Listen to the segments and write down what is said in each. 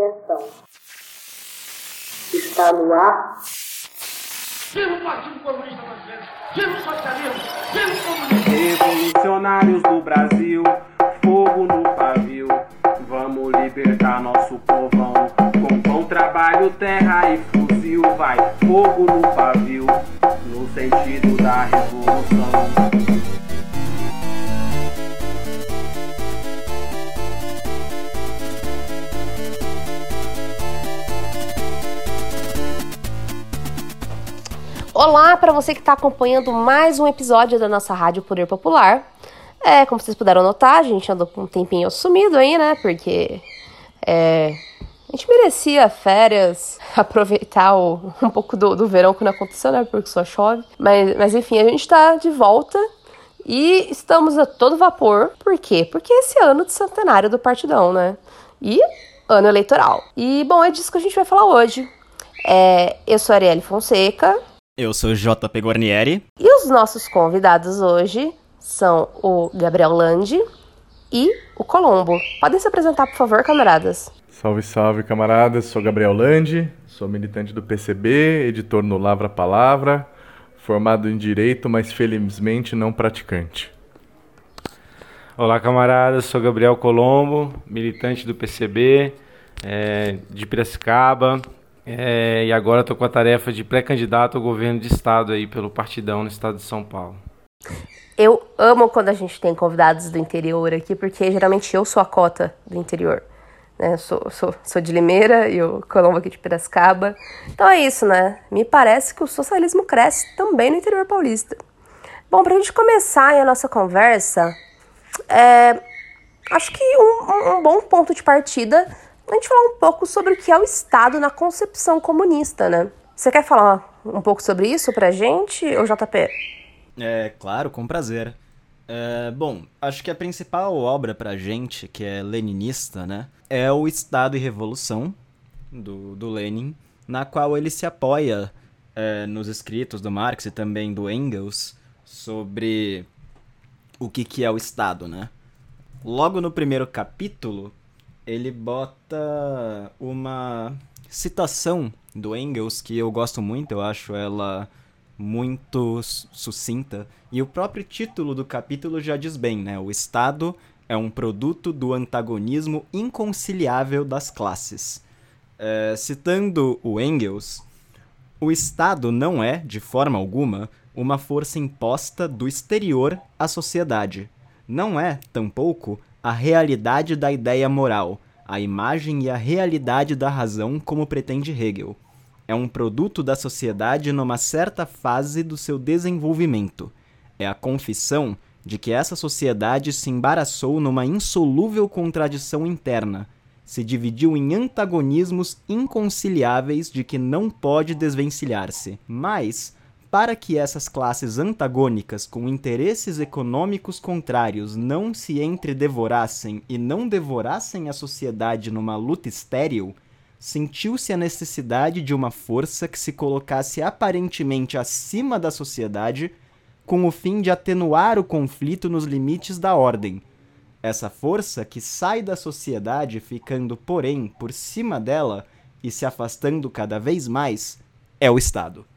Atenção. Está no ar. Viva o Partido Comunista Brasileiro! Viva o socialismo! Viva o comunismo! Revolucionários do Brasil, fogo no pavio. Vamos libertar nosso povão. Com pão, trabalho, terra e fuzil. Vai fogo no pavio, no sentido da revolução. Olá para você que está acompanhando mais um episódio da nossa Rádio Poder Popular. É, como vocês puderam notar, a gente andou com um tempinho sumido aí, né? Porque é, a gente merecia férias, aproveitar o, um pouco do, do verão que não aconteceu, né? Porque só chove. Mas, mas enfim, a gente está de volta e estamos a todo vapor. Por quê? Porque esse ano de centenário do Partidão, né? E ano eleitoral. E, bom, é disso que a gente vai falar hoje. É, eu sou a Arielle Fonseca, Eu sou JP Guarnieri. E os nossos convidados hoje são o Gabriel Landi e o Colombo. Podem se apresentar, por favor, camaradas. Salve, salve, camaradas. Sou Gabriel Landi, sou militante do PCB, editor no Lavra Palavra, formado em Direito, mas felizmente não praticante. Olá, camaradas. Sou Gabriel Colombo, militante do PCB, é, de Piracicaba. É, e agora estou com a tarefa de pré-candidato ao governo de estado aí pelo Partidão no estado de São Paulo. Eu amo quando a gente tem convidados do interior aqui, porque geralmente eu sou a cota do interior. Né? Sou, sou, sou de Limeira e o Colombo aqui de Piracicaba. Então é isso, né? Me parece que o socialismo cresce também no interior paulista. Bom, para a gente começar a nossa conversa, é, acho que um, um- bom ponto de partida a gente falar um pouco sobre o que é o Estado na concepção comunista, né? Você quer falar um pouco sobre isso pra gente, ou JP? É, claro, com prazer. É, bom, acho que a principal obra pra gente, que é leninista, né, é o Estado e Revolução, do, do Lenin, na qual ele se apoia é, nos escritos do Marx e também do Engels sobre o que, que é o Estado, né? Logo no primeiro capítulo, ele bota uma citação do Engels que eu gosto muito, eu acho ela muito su- sucinta. E o próprio título do capítulo já diz bem, né? O Estado é um produto do antagonismo inconciliável das classes. É, citando o Engels, o Estado não é, de forma alguma, uma força imposta do exterior à sociedade. Não é, tampouco, a realidade da ideia moral, a imagem e a realidade da razão, como pretende Hegel. É um produto da sociedade numa certa fase do seu desenvolvimento. É a confissão de que essa sociedade se embaraçou numa insolúvel contradição interna, se dividiu em antagonismos inconciliáveis de que não pode desvencilhar-se. Mas, para que essas classes antagônicas com interesses econômicos contrários não se entredevorassem e não devorassem a sociedade numa luta estéril, sentiu-se a necessidade de uma força que se colocasse aparentemente acima da sociedade, com o fim de atenuar o conflito nos limites da ordem. Essa força que sai da sociedade, ficando, porém, por cima dela e se afastando cada vez mais, é o Estado.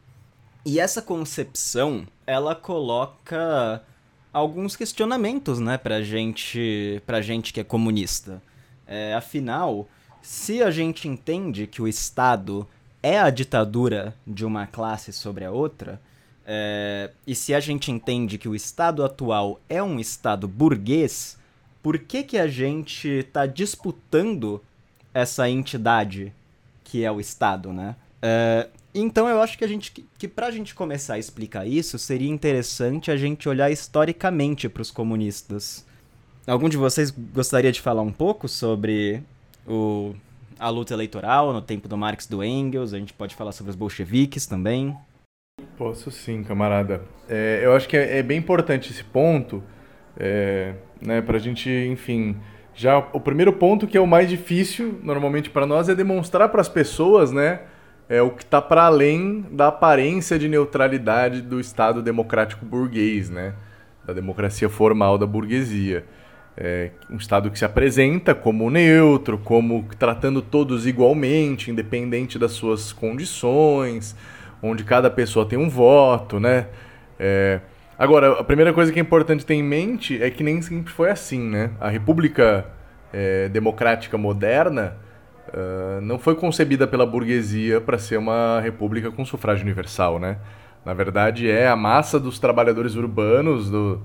E essa concepção, ela coloca alguns questionamentos, né, pra gente, pra gente que é comunista. É, afinal, se a gente entende que o Estado é a ditadura de uma classe sobre a outra, é, e se a gente entende que o Estado atual é um Estado burguês, por que, que a gente está disputando essa entidade que é o Estado, né? É, então eu acho que a gente que, pra gente começar a explicar isso, seria interessante a gente olhar historicamente para os comunistas. Algum de vocês gostaria de falar um pouco sobre o, a luta eleitoral no tempo do Marx do Engels? A gente pode falar sobre os bolcheviques também. Posso sim, camarada. É, eu acho que é, é bem importante esse ponto, é, né, pra gente, enfim. Já o primeiro ponto, que é o mais difícil, normalmente para nós, é demonstrar para as pessoas, né, é o que está para além da aparência de neutralidade do Estado democrático burguês, né, da democracia formal da burguesia. é, um Estado que se apresenta como neutro, como tratando todos igualmente, independente das suas condições, onde cada pessoa tem um voto, né? É, agora, a primeira coisa que é importante ter em mente é que nem sempre foi assim, né? A República é, Democrática Moderna uh, não foi concebida pela burguesia para ser uma república com sufrágio universal, né? Na verdade, é a massa dos trabalhadores urbanos, do,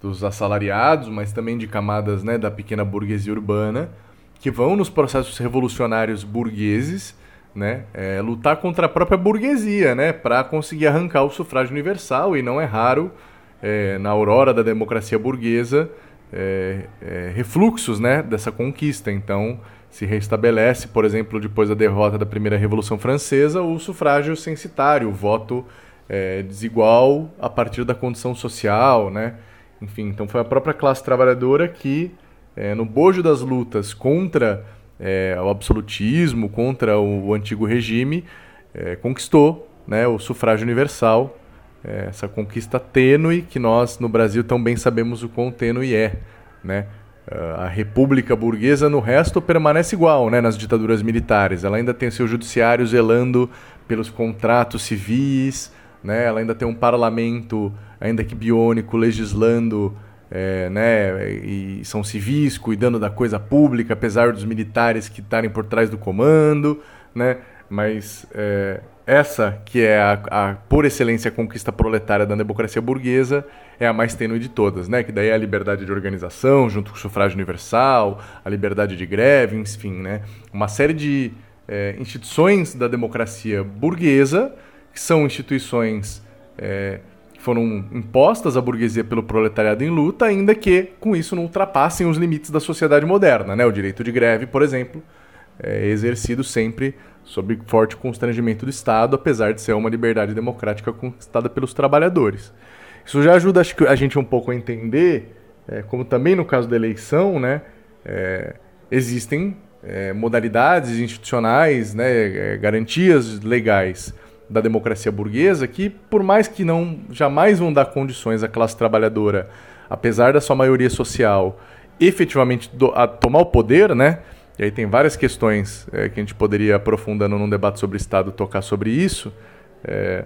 dos assalariados, mas também de camadas né, da pequena burguesia urbana, que vão nos processos revolucionários burgueses né, é, lutar contra a própria burguesia né, para conseguir arrancar o sufrágio universal, e não é raro, é, na aurora da democracia burguesa, é, é refluxos né, dessa conquista. Então, se restabelece, por exemplo, depois da derrota da primeira Revolução Francesa, o sufrágio censitário, o voto é, desigual a partir da condição social, né? Enfim, então foi a própria classe trabalhadora que, é, no bojo das lutas contra é, o absolutismo, contra o, o antigo regime, é, conquistou né, o sufrágio universal, é, essa conquista tênue que nós no Brasil tão bem sabemos o quão tênue é. Né? A república burguesa no resto permanece igual né, nas ditaduras militares. Ela ainda tem seu judiciário zelando pelos contratos civis, né? ela ainda tem um parlamento ainda que biônico, legislando, é, né, e são civis cuidando da coisa pública, apesar dos militares que estarem por trás do comando, né? Mas é, essa que é a, a, por excelência conquista proletária da democracia burguesa é a mais tênue de todas, né? Que daí é a liberdade de organização, junto com o sufrágio universal, a liberdade de greve, enfim, né? Uma série de é, instituições da democracia burguesa que são instituições é, foram impostas à burguesia pelo proletariado em luta, ainda que com isso não ultrapassem os limites da sociedade moderna. Né? O direito de greve, por exemplo, é exercido sempre sob forte constrangimento do Estado, apesar de ser uma liberdade democrática conquistada pelos trabalhadores. Isso já ajuda acho a gente um pouco a entender, é, como também no caso da eleição, né, é, existem é, modalidades institucionais, né, é, garantias legais da democracia burguesa que, por mais que não jamais vão dar condições à classe trabalhadora, apesar da sua maioria social, efetivamente do, a tomar o poder, né? E aí tem várias questões é, que a gente poderia aprofundando num debate sobre Estado tocar sobre isso. É,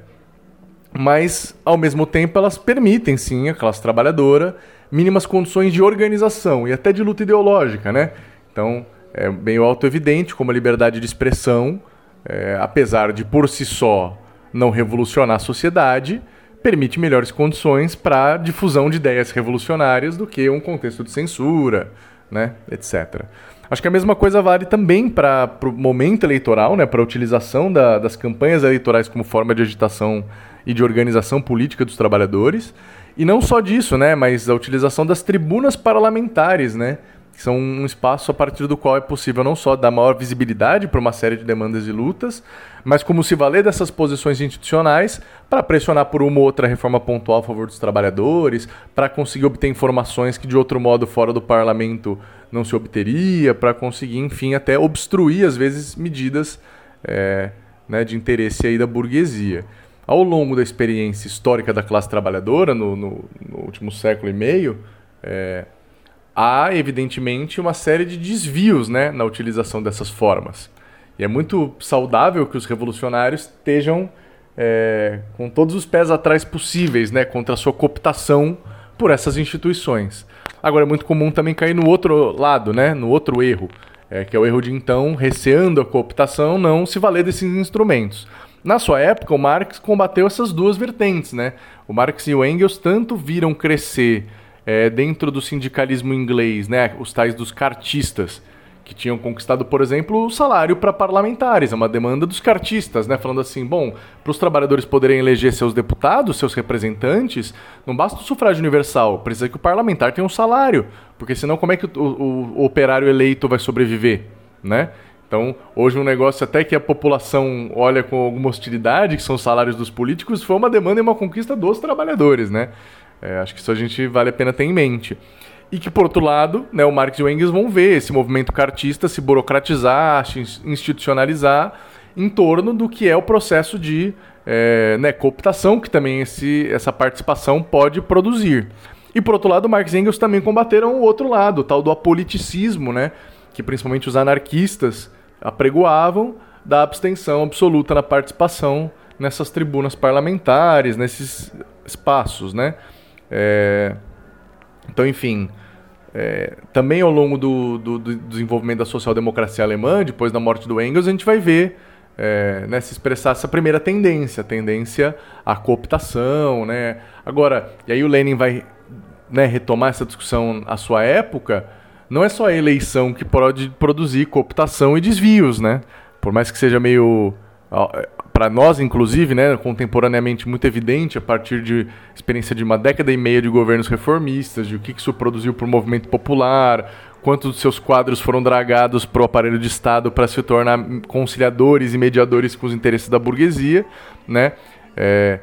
mas, ao mesmo tempo, elas permitem, sim, à classe trabalhadora mínimas condições de organização e até de luta ideológica, né? Então, é bem auto-evidente como a liberdade de expressão é, apesar de por si só não revolucionar a sociedade, permite melhores condições para difusão de ideias revolucionárias do que um contexto de censura, né, etc. Acho que a mesma coisa vale também para o momento eleitoral, né, para a utilização da, das campanhas eleitorais como forma de agitação e de organização política dos trabalhadores. E não só disso, né, mas a utilização das tribunas parlamentares, né, que são um espaço a partir do qual é possível não só dar maior visibilidade para uma série de demandas e lutas, mas como se valer dessas posições institucionais para pressionar por uma ou outra reforma pontual a favor dos trabalhadores, para conseguir obter informações que de outro modo fora do parlamento não se obteria, para conseguir, enfim, até obstruir às vezes medidas é, né, de interesse aí da burguesia. Ao longo da experiência histórica da classe trabalhadora, no, no, no último século e meio, é, há, evidentemente, uma série de desvios né, na utilização dessas formas. E é muito saudável que os revolucionários estejam é, com todos os pés atrás possíveis né, contra a sua cooptação por essas instituições. Agora, é muito comum também cair no outro lado, né, no outro erro, é, que é o erro de, então, receando a cooptação, não se valer desses instrumentos. Na sua época, o Marx combateu essas duas vertentes. Né? O Marx e o Engels tanto viram crescer é, dentro do sindicalismo inglês, né, os tais dos cartistas, que tinham conquistado, por exemplo, o salário para parlamentares, é uma demanda dos cartistas, né, falando assim, bom, para os trabalhadores poderem eleger seus deputados, seus representantes, não basta o sufrágio universal, precisa que o parlamentar tenha um salário, porque senão como é que o, o, o operário eleito vai sobreviver, né? Então, hoje um negócio até que a população olha com alguma hostilidade, que são os salários dos políticos, foi uma demanda e uma conquista dos trabalhadores, né? É, acho que isso a gente vale a pena ter em mente. E que, por outro lado, né, o Marx e o Engels vão ver esse movimento cartista se burocratizar, institucionalizar em torno do que é o processo de é, né, cooptação que também esse, essa participação pode produzir. E por outro lado, Marx e Engels também combateram o outro lado, o tal do apoliticismo, né? Que principalmente os anarquistas apregoavam da abstenção absoluta na participação nessas tribunas parlamentares, nesses espaços, né? É... Então, enfim, é... também ao longo do, do, do desenvolvimento da social-democracia alemã, depois da morte do Engels, a gente vai ver é, né, se expressar essa primeira tendência, a tendência à cooptação, né? Agora, e aí o Lenin vai né, retomar essa discussão à sua época, não é só a eleição que pode produzir cooptação e desvios, né? Por mais que seja meio para nós, inclusive, né, contemporaneamente muito evidente a partir de experiência de uma década e meia de governos reformistas, de o que isso produziu para o movimento popular, quantos dos seus quadros foram dragados para o aparelho de Estado para se tornar conciliadores e mediadores com os interesses da burguesia, né? É,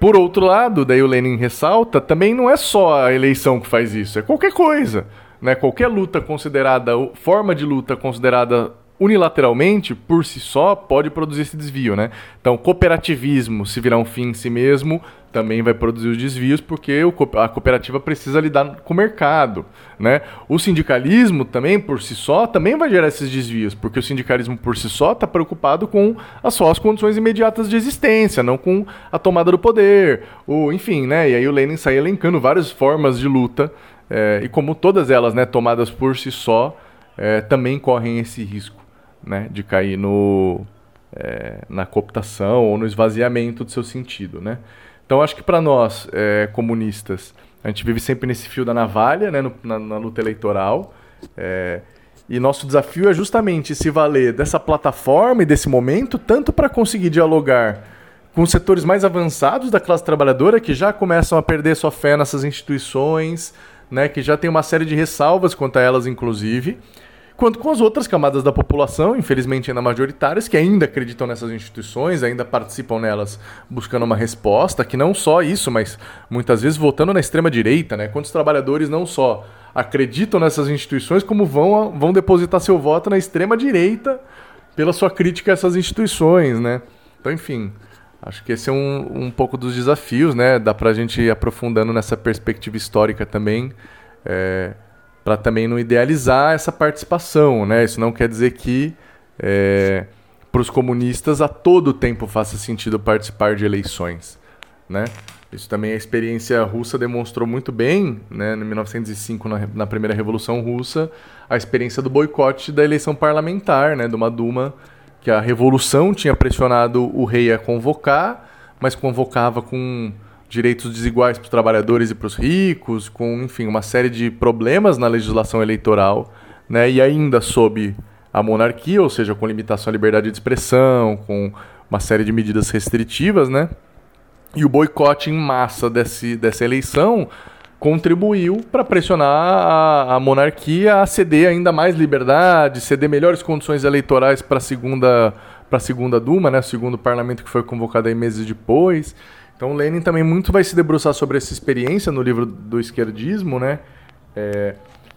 por outro lado, daí o Lenin ressalta, também não é só a eleição que faz isso, é qualquer coisa. Né? Qualquer luta considerada, forma de luta considerada unilateralmente, por si só, pode produzir esse desvio, né? Então, cooperativismo, se virar um fim em si mesmo, também vai produzir os desvios, porque a cooperativa precisa lidar com o mercado, né? O sindicalismo também, por si só, também vai gerar esses desvios, porque o sindicalismo por si só está preocupado com as suas condições imediatas de existência, não com a tomada do poder, o, enfim, né? E aí o Lenin sai elencando várias formas de luta, é, e como todas elas, né, tomadas por si só, é, também correm esse risco né, de cair no, é, na cooptação ou no esvaziamento do seu sentido. Né? Então, acho que para nós, é, comunistas, a gente vive sempre nesse fio da navalha, né, no, na, na, luta eleitoral. É, e nosso desafio é justamente se valer dessa plataforma e desse momento, tanto para conseguir dialogar com os setores mais avançados da classe trabalhadora, que já começam a perder sua fé nessas instituições, né, que já tem uma série de ressalvas quanto a elas, inclusive, quanto com as outras camadas da população, infelizmente ainda majoritárias, que ainda acreditam nessas instituições, ainda participam nelas buscando uma resposta, que não só isso, mas muitas vezes votando na extrema direita, né? Quantos trabalhadores não só acreditam nessas instituições, como vão, vão depositar seu voto na extrema direita pela sua crítica a essas instituições, né? Então, enfim, acho que esse é um, um pouco dos desafios, né? Dá pra gente ir aprofundando nessa perspectiva histórica também. É, para também não idealizar essa participação, né? Isso não quer dizer que é, para os comunistas a todo tempo faça sentido participar de eleições, né? Isso também a experiência russa demonstrou muito bem, né? Em 1905, na, na primeira Revolução Russa, a experiência do boicote da eleição parlamentar, né? De uma Duma que a revolução tinha pressionado o rei a convocar, mas convocava com direitos desiguais para os trabalhadores e para os ricos, com, enfim, uma série de problemas na legislação eleitoral, né? E ainda sob a monarquia, ou seja, com limitação à liberdade de expressão, com uma série de medidas restritivas, né? E o boicote em massa desse, dessa eleição contribuiu para pressionar a, a, monarquia a ceder ainda mais liberdade, ceder melhores condições eleitorais para a segunda para a segunda Duma, né, o segundo parlamento que foi convocado aí meses depois. Então Lenin também muito vai se debruçar sobre essa experiência no livro do esquerdismo, né? É,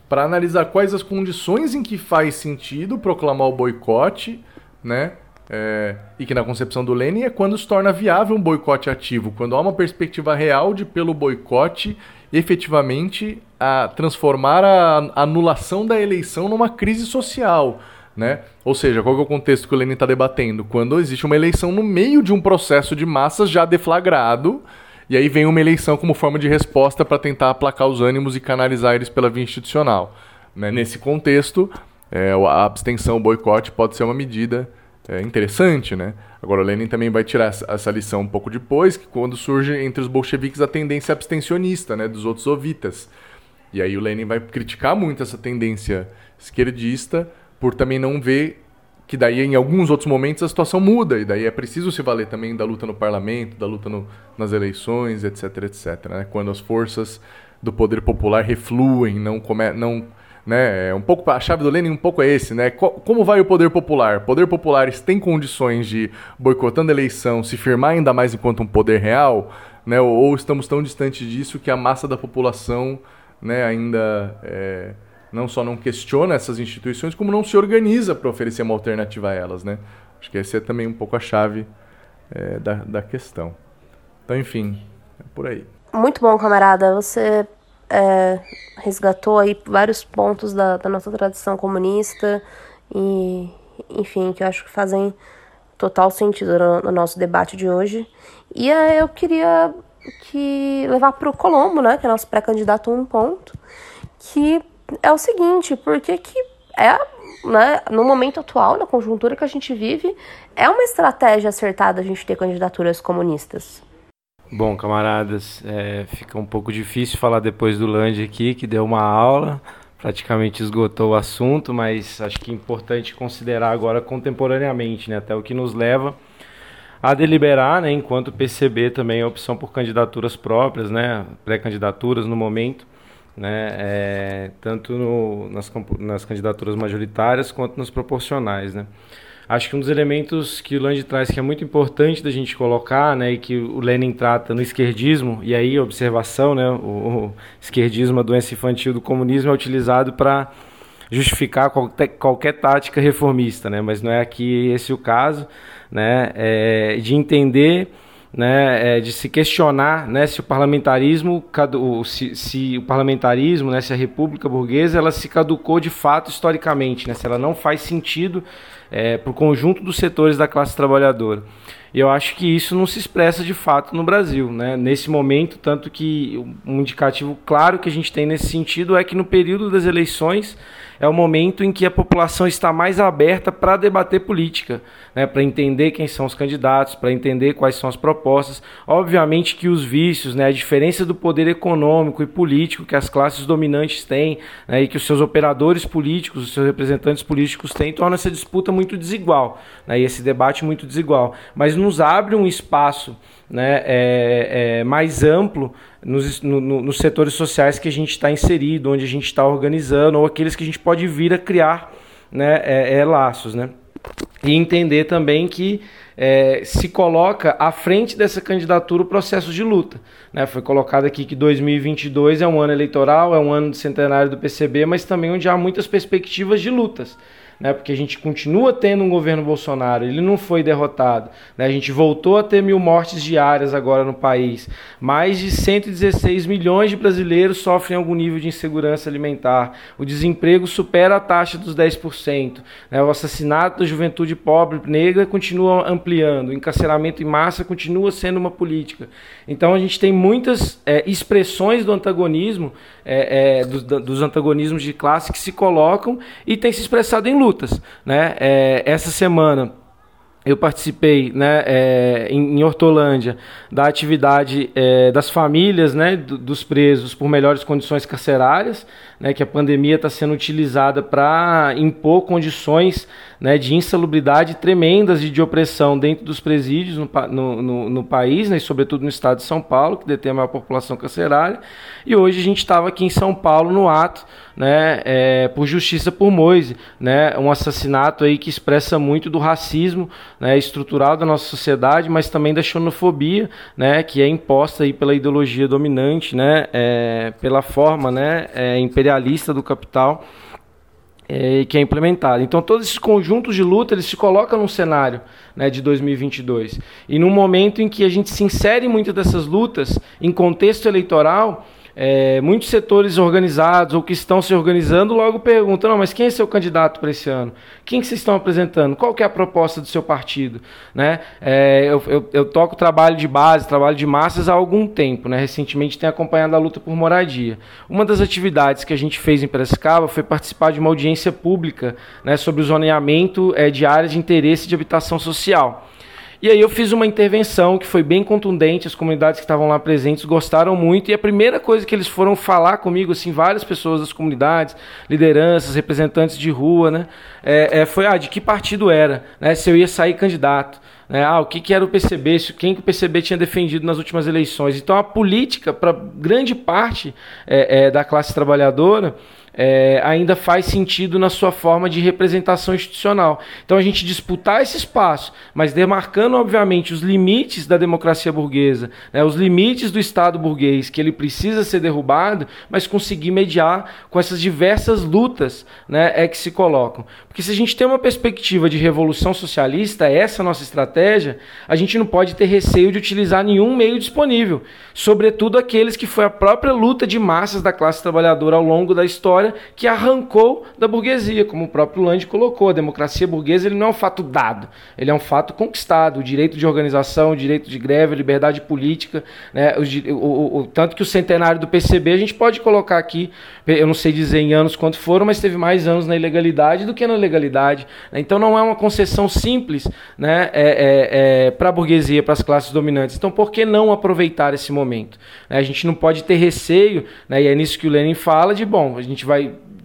para analisar quais as condições em que faz sentido proclamar o boicote, né? É, e que na concepção do Lenin é quando se torna viável um boicote ativo, quando há uma perspectiva real de pelo boicote efetivamente a transformar a anulação da eleição numa crise social, né? Ou seja, qual é o contexto que o Lenin está debatendo? Quando existe uma eleição no meio de um processo de massas já deflagrado, e aí vem uma eleição como forma de resposta para tentar aplacar os ânimos e canalizar eles pela via institucional. Né? Nesse contexto, é, a abstenção, o boicote pode ser uma medida é, interessante. Né? Agora, o Lenin também vai tirar essa lição um pouco depois, que quando surge entre os bolcheviques a tendência abstencionista né, dos outros ovitas. E aí o Lenin vai criticar muito essa tendência esquerdista, por também não ver que daí em alguns outros momentos a situação muda e daí é preciso se valer também da luta no parlamento, da luta no, nas eleições, etc, etc, né? Quando as forças do poder popular refluem, não come, não, né? É um pouco a chave do Lenin um pouco é esse, né? Como vai o poder popular? Poder populares tem condições de boicotando a eleição, se firmar ainda mais enquanto um poder real, né? Ou, ou estamos tão distantes disso que a massa da população, né? Ainda é, não só não questiona essas instituições, como não se organiza para oferecer uma alternativa a elas, né? Acho que essa é também um pouco a chave é, da, da questão. Então, enfim, é por aí. Muito bom, camarada. Você é, resgatou aí vários pontos da, da nossa tradição comunista e, enfim, que eu acho que fazem total sentido no, no nosso debate de hoje. E é, eu queria que levar para o Colombo, né, que é nosso pré-candidato um ponto, que é o seguinte, porque que é, né, no momento atual, na conjuntura que a gente vive, é uma estratégia acertada a gente ter candidaturas comunistas. Bom, camaradas, é, fica um pouco difícil falar depois do Land aqui, que deu uma aula, praticamente esgotou o assunto, mas acho que é importante considerar agora contemporaneamente, né, até o que nos leva a deliberar, né, enquanto PCB também a opção por candidaturas próprias, né, pré-candidaturas no momento, né, é, tanto no, nas, nas candidaturas majoritárias quanto nas proporcionais, né. Acho que um dos elementos que o Land traz que é muito importante da gente colocar, né, e que o Lenin trata no esquerdismo, e aí observação, né, o, o esquerdismo, a doença infantil do comunismo é utilizado para justificar qualquer, qualquer tática reformista, né, mas não é aqui esse o caso, né, é, de entender né, é, de se questionar né, se o parlamentarismo se, se, o parlamentarismo né, se a república burguesa ela se caducou de fato historicamente né, se ela não faz sentido é, para o conjunto dos setores da classe trabalhadora. E eu acho que isso não se expressa de fato no Brasil né, nesse momento tanto que um indicativo claro que a gente tem nesse sentido é que no período das eleições é o momento em que a população está mais aberta para debater política, né, para entender quem são os candidatos, para entender quais são as propostas. Obviamente que os vícios, né, a diferença do poder econômico e político que as classes dominantes têm né, e que os seus operadores políticos, os seus representantes políticos têm, torna essa disputa muito desigual né, e esse debate muito desigual. Mas nos abre um espaço né, é, é, mais amplo nos, no, no, nos setores sociais que a gente está inserido, onde a gente está organizando, ou aqueles que a gente pode vir a criar né, é, é laços. Né? E entender também que é, se coloca à frente dessa candidatura o processo de luta. Né? Foi colocado aqui que 2022 é um ano eleitoral, é um ano de centenário do PCB, mas também onde há muitas perspectivas de lutas né? Porque a gente continua tendo um governo Bolsonaro, ele não foi derrotado, né? A gente voltou a ter mil mortes diárias agora no país. Mais de 116 milhões de brasileiros sofrem algum nível de insegurança alimentar. O desemprego supera a taxa dos 10%. Né? O assassinato da juventude pobre negra continua ampliando. O encarceramento em massa continua sendo uma política. Então a gente tem muitas é, expressões do antagonismo, é, é, dos, dos antagonismos de classe que se colocam e tem se expressado em lutas. Né? É, essa semana eu participei né, é, em, em, Hortolândia da atividade é, das famílias né, dos presos por melhores condições carcerárias, né, que a pandemia está sendo utilizada para impor condições né, de insalubridade tremendas e de opressão dentro dos presídios no, no, no, no país, né, e sobretudo no estado de São Paulo, que detém a maior população carcerária. E hoje a gente estava aqui em São Paulo no ato né, é, por justiça por Moise, né, um assassinato aí que expressa muito do racismo né, estrutural da nossa sociedade, mas também da xenofobia, né, que é imposta aí pela ideologia dominante, né, é, pela forma né, é, imperialista do capital é, que é implementada. Então, todos esses conjuntos de luta eles se colocam num cenário né, de 2022. E num momento em que a gente se insere em muitas dessas lutas em contexto eleitoral, é, muitos setores organizados ou que estão se organizando logo perguntam: não, mas quem é seu candidato para esse ano? Quem que vocês estão apresentando? Qual que é a proposta do seu partido? Né? É, eu, eu, eu, toco trabalho de base, trabalho de massas há algum tempo. Né? Recentemente tenho acompanhado a luta por moradia. Uma das atividades que a gente fez em Piracicaba foi participar de uma audiência pública né, sobre o zoneamento é, de áreas de interesse de habitação social. E aí eu fiz uma intervenção que foi bem contundente, as comunidades que estavam lá presentes gostaram muito, e a primeira coisa que eles foram falar comigo, assim, várias pessoas das comunidades, lideranças, representantes de rua, né, é, é, foi, ah, de que partido era, né, se eu ia sair candidato. Né, ah, o que, que era o PCB, quem que o PCB tinha defendido nas últimas eleições. Então a política, para grande parte é, é, da classe trabalhadora, é, ainda faz sentido na sua forma de representação institucional. Então a gente disputar esse espaço, mas demarcando, obviamente, os limites da democracia burguesa, né, os limites do Estado burguês, que ele precisa ser derrubado, mas conseguir mediar com essas diversas lutas né, é que se colocam. Porque se a gente tem uma perspectiva de revolução socialista, essa nossa estratégia, a gente não pode ter receio de utilizar nenhum meio disponível, sobretudo aqueles que foi a própria luta de massas da classe trabalhadora ao longo da história que arrancou da burguesia, como o próprio Land colocou. A democracia burguesa ele não é um fato dado, ele é um fato conquistado. O direito de organização, o direito de greve, a liberdade política, né, o, o, o, tanto que o centenário do PCB a gente pode colocar aqui, eu não sei dizer em anos quanto foram, mas teve mais anos na ilegalidade do que na legalidade. Né? Então não é uma concessão simples né, é, é, é, para a burguesia, para as classes dominantes. Então por que não aproveitar esse momento? Né? A gente não pode ter receio, né, e é nisso que o Lenin fala, de bom, a gente vai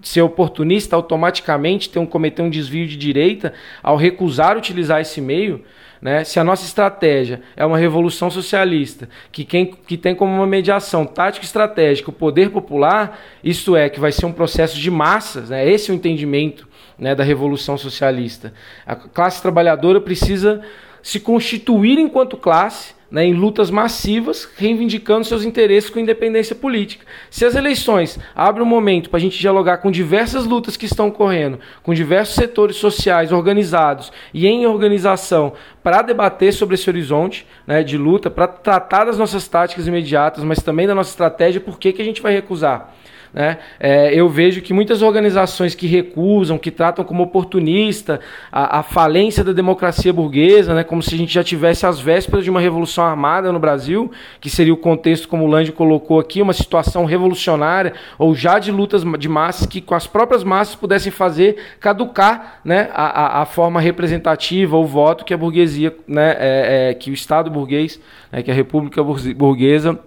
ser oportunista automaticamente ter um cometer um desvio de direita ao recusar utilizar esse meio, né? Se a nossa estratégia é uma revolução socialista que, quem, que tem como uma mediação tática estratégica o poder popular, isso é que vai ser um processo de massas, né? esse é o entendimento né, da revolução socialista. A classe trabalhadora precisa se constituir enquanto classe né, em lutas massivas, reivindicando seus interesses com independência política. Se as eleições abrem um momento para a gente dialogar com diversas lutas que estão ocorrendo, com diversos setores sociais organizados e em organização para debater sobre esse horizonte né, de luta, para tratar das nossas táticas imediatas, mas também da nossa estratégia, por que, que a gente vai recusar? Né? É, eu vejo que muitas organizações que recusam, que tratam como oportunista a, a, falência da democracia burguesa, né? como se a gente já tivesse as vésperas de uma revolução armada no Brasil, que seria o contexto, como o Lange colocou aqui, uma situação revolucionária, ou já de lutas de massas que com as próprias massas pudessem fazer caducar né? a, a, a forma representativa, o voto que a burguesia, né? É, é, que o Estado burguês, né? que a República Burguesa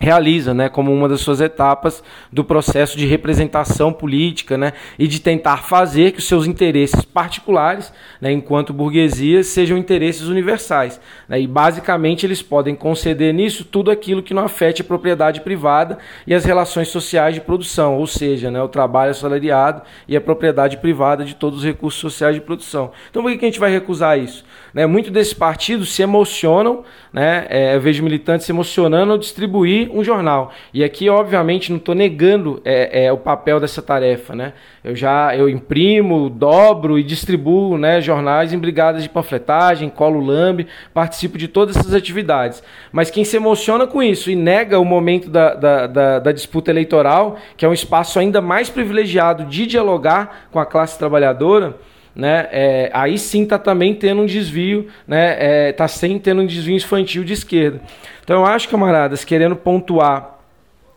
realiza, né, como uma das suas etapas do processo de representação política, né, e de tentar fazer que os seus interesses particulares, né, enquanto burguesia, sejam interesses universais, né, e basicamente eles podem conceder nisso tudo aquilo que não afete a propriedade privada e as relações sociais de produção, ou seja, né, o trabalho assalariado e a propriedade privada de todos os recursos sociais de produção. Então, por que a gente vai recusar isso? Né, muito desses partidos se emocionam, né, é, eu vejo militantes se emocionando ao distribuir um jornal. E aqui, obviamente, não estou negando é, é, o papel dessa tarefa. Né? Eu já eu imprimo, dobro e distribuo né, jornais em brigadas de panfletagem, colo lambe, participo de todas essas atividades. Mas quem se emociona com isso e nega o momento da, da, da, da disputa eleitoral, que é um espaço ainda mais privilegiado de dialogar com a classe trabalhadora, né, é, aí sim está também tendo um desvio, né, é, tá sem tendo um desvio infantil de esquerda. Então eu acho, camaradas, querendo pontuar,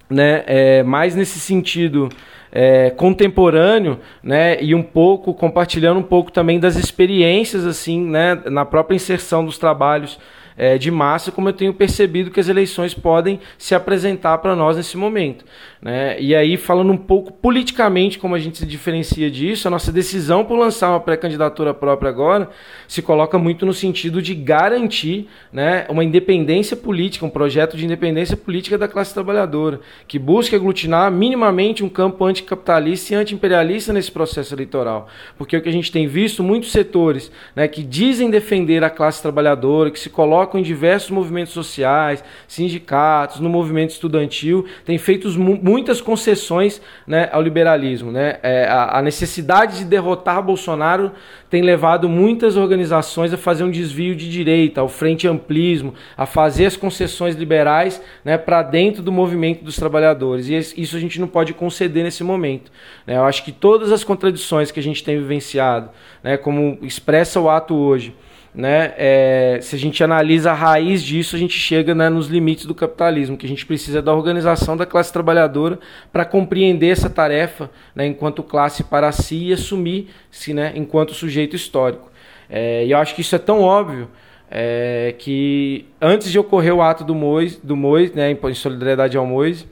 né, é, mais nesse sentido é, contemporâneo, né, e um pouco compartilhando um pouco também das experiências assim, né, na própria inserção dos trabalhos é, de massa, como eu tenho percebido que as eleições podem se apresentar para nós nesse momento. Né? E aí, falando um pouco politicamente como a gente se diferencia disso, a nossa decisão por lançar uma pré-candidatura própria agora se coloca muito no sentido de garantir né, uma independência política, um projeto de independência política da classe trabalhadora, que busque aglutinar minimamente um campo anticapitalista e antiimperialista nesse processo eleitoral. Porque o que a gente tem visto, muitos setores né, que dizem defender a classe trabalhadora, que se colocam em diversos movimentos sociais, sindicatos, no movimento estudantil, têm feito muitas concessões né, ao liberalismo. Né? É, a, a, necessidade de derrotar Bolsonaro tem levado muitas organizações a fazer um desvio de direita, ao frente amplismo, a fazer as concessões liberais né, para dentro do movimento dos trabalhadores. E isso a gente não pode conceder nesse momento. Né? Eu acho que todas as contradições que a gente tem vivenciado, né, como expressa o ato hoje, né, é, se a gente analisa a raiz disso, a gente chega né, nos limites do capitalismo, que a gente precisa da organização da classe trabalhadora para compreender essa tarefa né, enquanto classe para si e assumir-se né, enquanto sujeito histórico. É, e eu acho que isso é tão óbvio é, que antes de ocorrer o ato do Mois, do Mois né, em solidariedade ao Mois,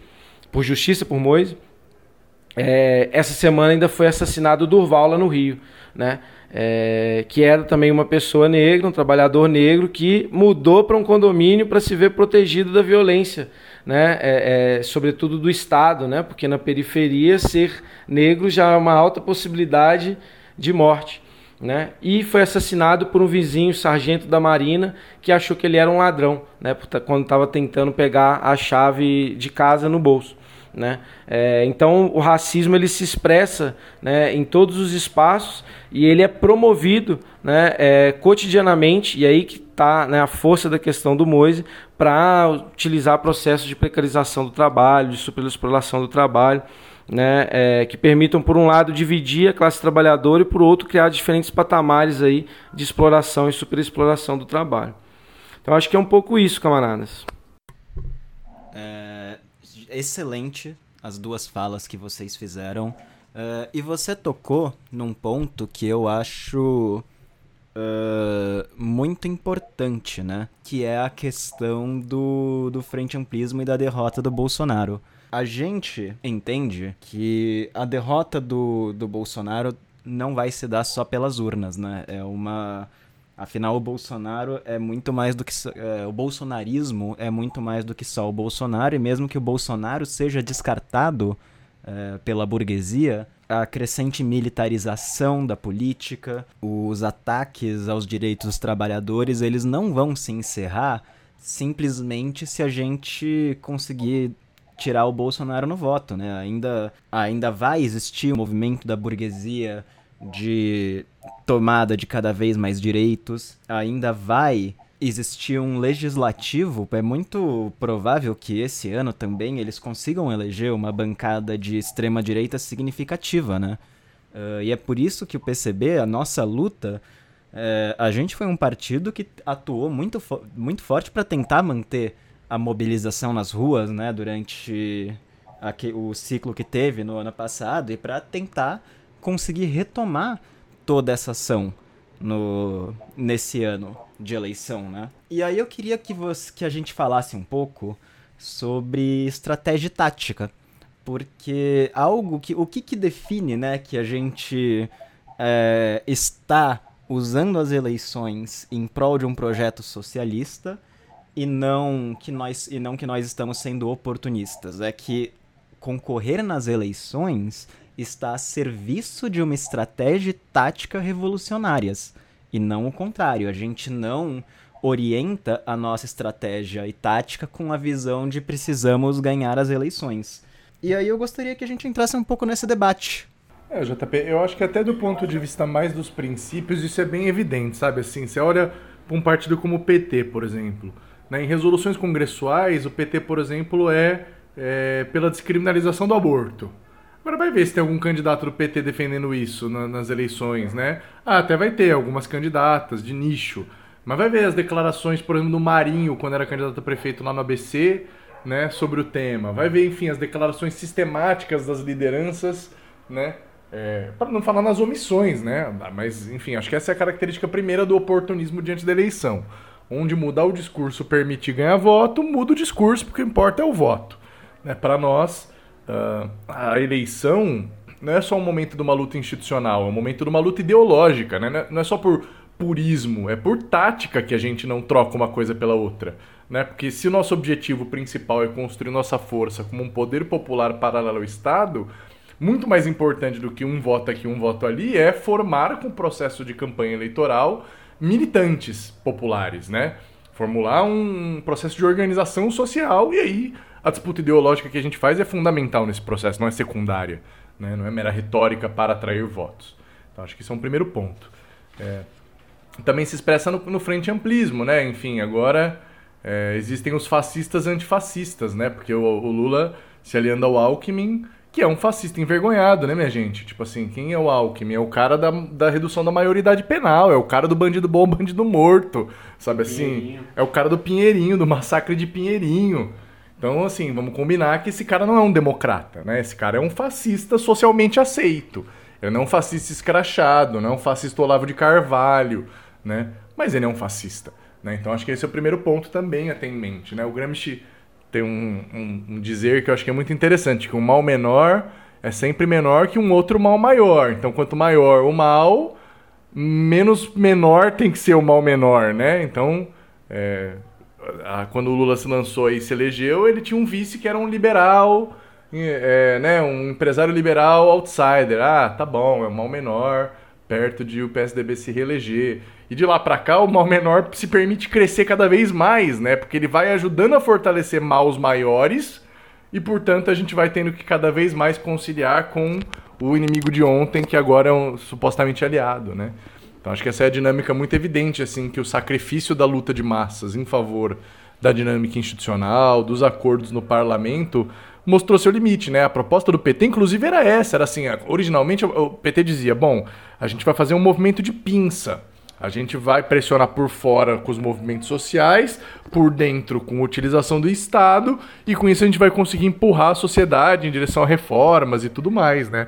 por justiça por Mois, é, essa semana ainda foi assassinado o Durval lá no Rio. Né? É, que era também uma pessoa negra, um trabalhador negro, que mudou para um condomínio para se ver protegido da violência, né? É, é, sobretudo do Estado, né? porque na periferia ser negro já é uma alta possibilidade de morte. Né? E foi assassinado por um vizinho, sargento da Marina, que achou que ele era um ladrão, né? quando estava tentando pegar a chave de casa no bolso. Né? É, então o racismo ele se expressa né, em todos os espaços e ele é promovido né, é, cotidianamente, e aí que está né, a força da questão do Moise para utilizar processos de precarização do trabalho, de superexploração do trabalho, né, é, que permitam, por um lado, dividir a classe trabalhadora e, por outro, criar diferentes patamares aí de exploração e superexploração do trabalho. Então acho que é um pouco isso, camaradas. É excelente as duas falas que vocês fizeram. Uh, e você tocou num ponto que eu acho uh, muito importante, né? Que é a questão do, do frente amplismo e da derrota do Bolsonaro. A gente entende que a derrota do, do Bolsonaro não vai se dar só pelas urnas, né? É uma Afinal, o Bolsonaro é muito mais do que. É, o bolsonarismo é muito mais do que só o Bolsonaro, e mesmo que o Bolsonaro seja descartado é, pela burguesia, a crescente militarização da política, os ataques aos direitos dos trabalhadores, eles não vão se encerrar simplesmente se a gente conseguir tirar o Bolsonaro no voto, né? Ainda, ainda vai existir o movimento da burguesia de tomada de cada vez mais direitos. Ainda vai existir um legislativo, é muito provável que esse ano também eles consigam eleger uma bancada de extrema direita significativa, né? Uh, e é por isso que o PCB, a nossa luta, uh, a gente foi um partido que atuou muito, fo muito forte para tentar manter a mobilização nas ruas, né, durante o ciclo que teve no ano passado e para tentar conseguir retomar toda essa ação no, nesse ano de eleição, né? E aí eu queria que, você, que a gente falasse um pouco sobre estratégia tática, porque algo que o que, que define, né, que a gente é, está usando as eleições em prol de um projeto socialista e não que nós e não que nós estamos sendo oportunistas, é que concorrer nas eleições está a serviço de uma estratégia tática revolucionárias. E não o contrário. A gente não orienta a nossa estratégia e tática com a visão de precisamos ganhar as eleições. E aí eu gostaria que a gente entrasse um pouco nesse debate. É, JP, eu acho que até do ponto de vista mais dos princípios, isso é bem evidente, sabe? Assim, você olha para um partido como o PT, por exemplo. Né? Em resoluções congressuais, o PT, por exemplo, é, é pela descriminalização do aborto. Agora vai ver se tem algum candidato do PT defendendo isso na, nas eleições, né? Ah, até vai ter algumas candidatas de nicho. Mas vai ver as declarações, por exemplo, do Marinho, quando era candidato a prefeito lá no ABC, né, sobre o tema. Vai ver, enfim, as declarações sistemáticas das lideranças, né? É, para não falar nas omissões, né? Mas, enfim, acho que essa é a característica primeira do oportunismo diante da eleição. Onde mudar o discurso permite ganhar voto, muda o discurso, porque o que importa é o voto. Né? Para nós, uh, a eleição não é só um momento de uma luta institucional, é um momento de uma luta ideológica, né? Não é só por purismo, é por tática que a gente não troca uma coisa pela outra. Né? Porque se o nosso objetivo principal é construir nossa força como um poder popular paralelo ao Estado, muito mais importante do que um voto aqui, um voto ali, é formar com o processo de campanha eleitoral militantes populares, né? Formular um processo de organização social e aí a disputa ideológica que a gente faz é fundamental nesse processo, não é secundária, né? não é mera retórica para atrair votos. Então acho que isso é um primeiro ponto. É, também se expressa no, no frente amplismo, né? Enfim, agora é, existem os fascistas antifascistas, né? Porque o, o, Lula se aliando ao Alckmin, que é um fascista envergonhado, né, minha gente? Tipo assim, quem é o Alckmin? É o cara da, da redução da maioridade penal, é o cara do bandido bom, bandido morto, sabe assim? É o cara do Pinheirinho, do massacre de Pinheirinho. Então, assim, vamos combinar que esse cara não é um democrata, né? Esse cara é um fascista socialmente aceito. Ele não é fascista escrachado, não é fascista Olavo de Carvalho, né? Mas ele é um fascista, né? Então, acho que esse é o primeiro ponto também a ter em mente, né? O Gramsci tem um, um, um dizer que eu acho que é muito interessante, que um mal menor é sempre menor que um outro mal maior. Então, quanto maior o mal, menos menor tem que ser o mal menor, né? Então, é, quando o Lula se lançou e se elegeu, ele tinha um vice que era um liberal, é, né, um empresário liberal outsider. Ah, tá bom, é o mal menor, perto de o PSDB se reeleger. E de lá para cá, o mal menor se permite crescer cada vez mais, né? Porque ele vai ajudando a fortalecer maus maiores e, portanto, a gente vai tendo que cada vez mais conciliar com o inimigo de ontem, que agora é um supostamente aliado, né? Então acho que essa é a dinâmica muito evidente, assim, que o sacrifício da luta de massas em favor da dinâmica institucional, dos acordos no parlamento, mostrou seu limite, né? A proposta do PT, inclusive, era essa, era assim, originalmente o PT dizia, bom, a gente vai fazer um movimento de pinça, a gente vai pressionar por fora com os movimentos sociais, por dentro com a utilização do Estado, e com isso a gente vai conseguir empurrar a sociedade em direção a reformas e tudo mais, né?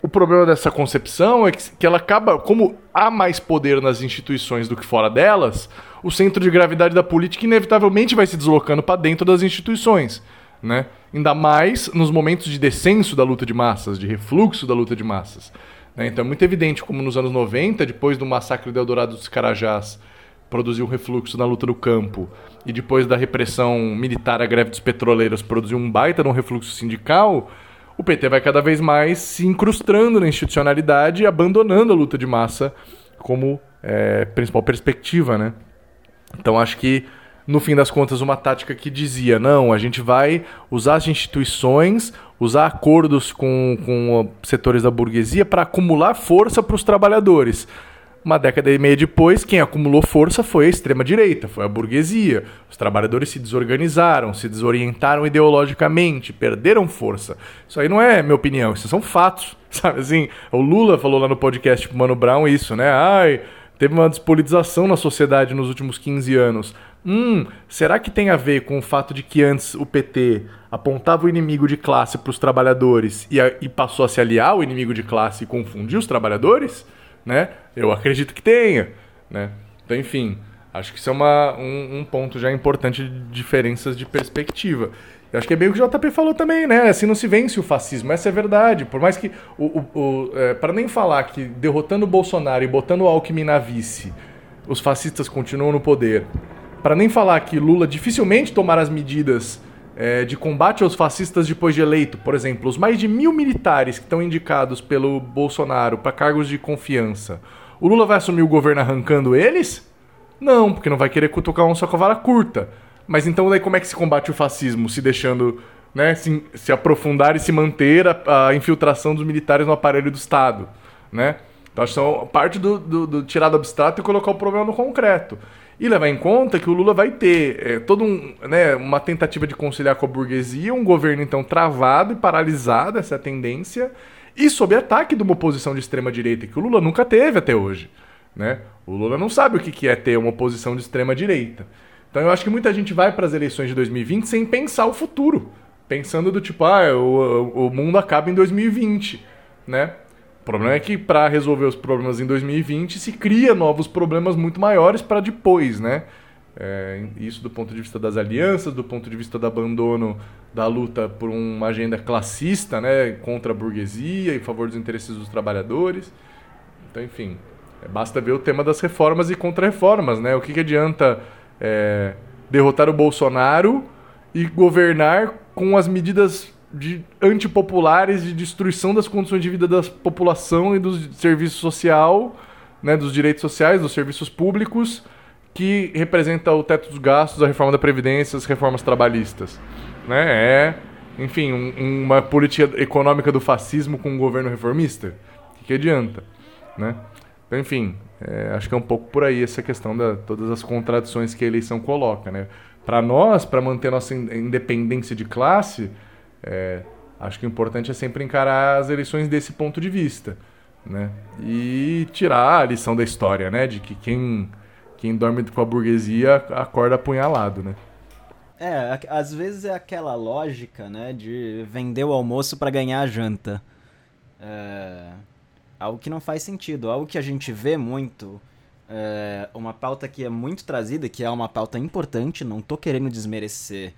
O problema dessa concepção é que ela acaba, como há mais poder nas instituições do que fora delas, o centro de gravidade da política inevitavelmente vai se deslocando para dentro das instituições. Né? Ainda mais nos momentos de descenso da luta de massas, de refluxo da luta de massas. Né? Então é muito evidente como nos anos 90, depois do massacre do Eldorado dos Carajás, produziu um refluxo na luta do campo, e depois da repressão militar à greve dos petroleiros, produziu um baita de um refluxo sindical, o PT vai cada vez mais se incrustando na institucionalidade e abandonando a luta de massa como é, principal perspectiva, né? Então acho que no fim das contas, uma tática que dizia: não, a gente vai usar as instituições, usar acordos com, com setores da burguesia para acumular força para os trabalhadores. Uma década e meia depois, quem acumulou força foi a extrema-direita, foi a burguesia. Os trabalhadores se desorganizaram, se desorientaram ideologicamente, perderam força. Isso aí não é minha opinião, isso são fatos. Sabe assim? O Lula falou lá no podcast pro Mano Brown isso, né? Ai, teve uma despolitização na sociedade nos últimos 15 anos. Hum, será que tem a ver com o fato de que antes o PT apontava o inimigo de classe para os trabalhadores e, a, e, passou a se aliar ao inimigo de classe e confundir os trabalhadores? Né? Eu acredito que tenha. Né? Então, enfim, acho que isso é uma, um, um ponto já importante de diferenças de perspectiva. Eu acho que é bem o que o JP falou também, né? Assim não se vence o fascismo, essa é verdade. Por mais que. O, o, o é, para nem falar que derrotando o Bolsonaro e botando o Alckmin na vice, os fascistas continuam no poder para nem falar que Lula dificilmente tomará as medidas é, de combate aos fascistas depois de eleito. Por exemplo, os mais de mil militares que estão indicados pelo Bolsonaro para cargos de confiança. O Lula vai assumir o governo arrancando eles? Não, porque não vai querer cutucar um só com a vara curta. Mas então daí como é que se combate o fascismo? Se deixando né, se, se aprofundar e se manter a, a, infiltração dos militares no aparelho do Estado. Né? Então acho que são parte do, do, do tirar do abstrato e colocar o problema no concreto. E levar em conta que o Lula vai ter é, todo um, né, uma tentativa de conciliar com a burguesia, um governo então travado e paralisado, essa é tendência, e sob ataque de uma oposição de extrema direita, que o Lula nunca teve até hoje. Né? O Lula não sabe o que é ter uma oposição de extrema direita. Então eu acho que muita gente vai para as eleições de 2020 sem pensar o futuro. Pensando do tipo, ah, o, o mundo acaba em 2020, né? O problema é que para resolver os problemas em 2020 se cria novos problemas muito maiores para depois, né? É, isso do ponto de vista das alianças, do ponto de vista do abandono da luta por uma agenda classista, né, contra a burguesia, em favor dos interesses dos trabalhadores. Então, enfim, é, basta ver o tema das reformas e contra-reformas, né? O que, que adianta é, derrotar o Bolsonaro e governar com as medidas de antipopulares de destruição das condições de vida da população e do serviço social, né, dos direitos sociais, dos serviços públicos, que representa o teto dos gastos, a reforma da previdência, as reformas trabalhistas, né? É, enfim, um, uma política econômica do fascismo com um governo reformista. O que, que adianta, né? Então, enfim, é, acho que é um pouco por aí essa questão da todas as contradições que a eleição coloca, né? Para nós, para manter nossa independência de classe, é, acho que o importante é sempre encarar as eleições desse ponto de vista, né? E tirar a lição da história, né? De que quem, quem dorme com a burguesia acorda apunhalado, né? É, às vezes é aquela lógica, né, de vender o almoço para ganhar a janta. É, algo que não faz sentido, algo que a gente vê muito, é, uma pauta que é muito trazida, que é uma pauta importante, não tô querendo desmerecer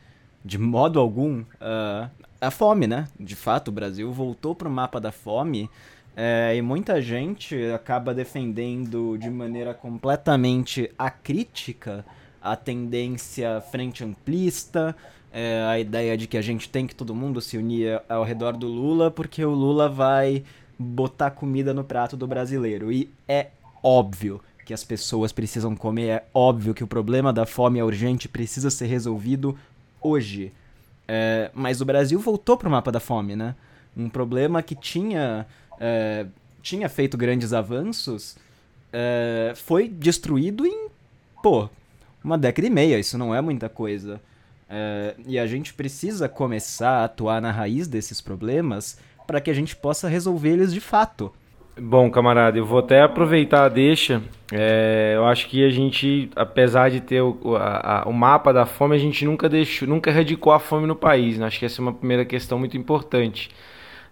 de modo algum uh, a fome, né? De fato, o Brasil voltou para o mapa da fome É, e muita gente acaba defendendo de maneira completamente acrítica a tendência frente amplista, é, a ideia de que a gente tem que todo mundo se unir ao redor do Lula, porque o Lula vai botar comida no prato do brasileiro. E é óbvio que as pessoas precisam comer, é óbvio que o problema da fome é urgente, precisa ser resolvido hoje. É, mas o Brasil voltou para o mapa da fome, né? Um problema que tinha, é, tinha feito grandes avanços é, foi destruído em, pô, uma década e meia. Isso não é muita coisa. É, e a gente precisa começar a atuar na raiz desses problemas para que a gente possa resolver eles de fato. Bom, camarada, eu vou até aproveitar a deixa. É, eu acho que a gente, apesar de ter o, a, a, o mapa da fome, a gente nunca deixou, nunca erradicou a fome no país. Né? Acho que essa é uma primeira questão muito importante.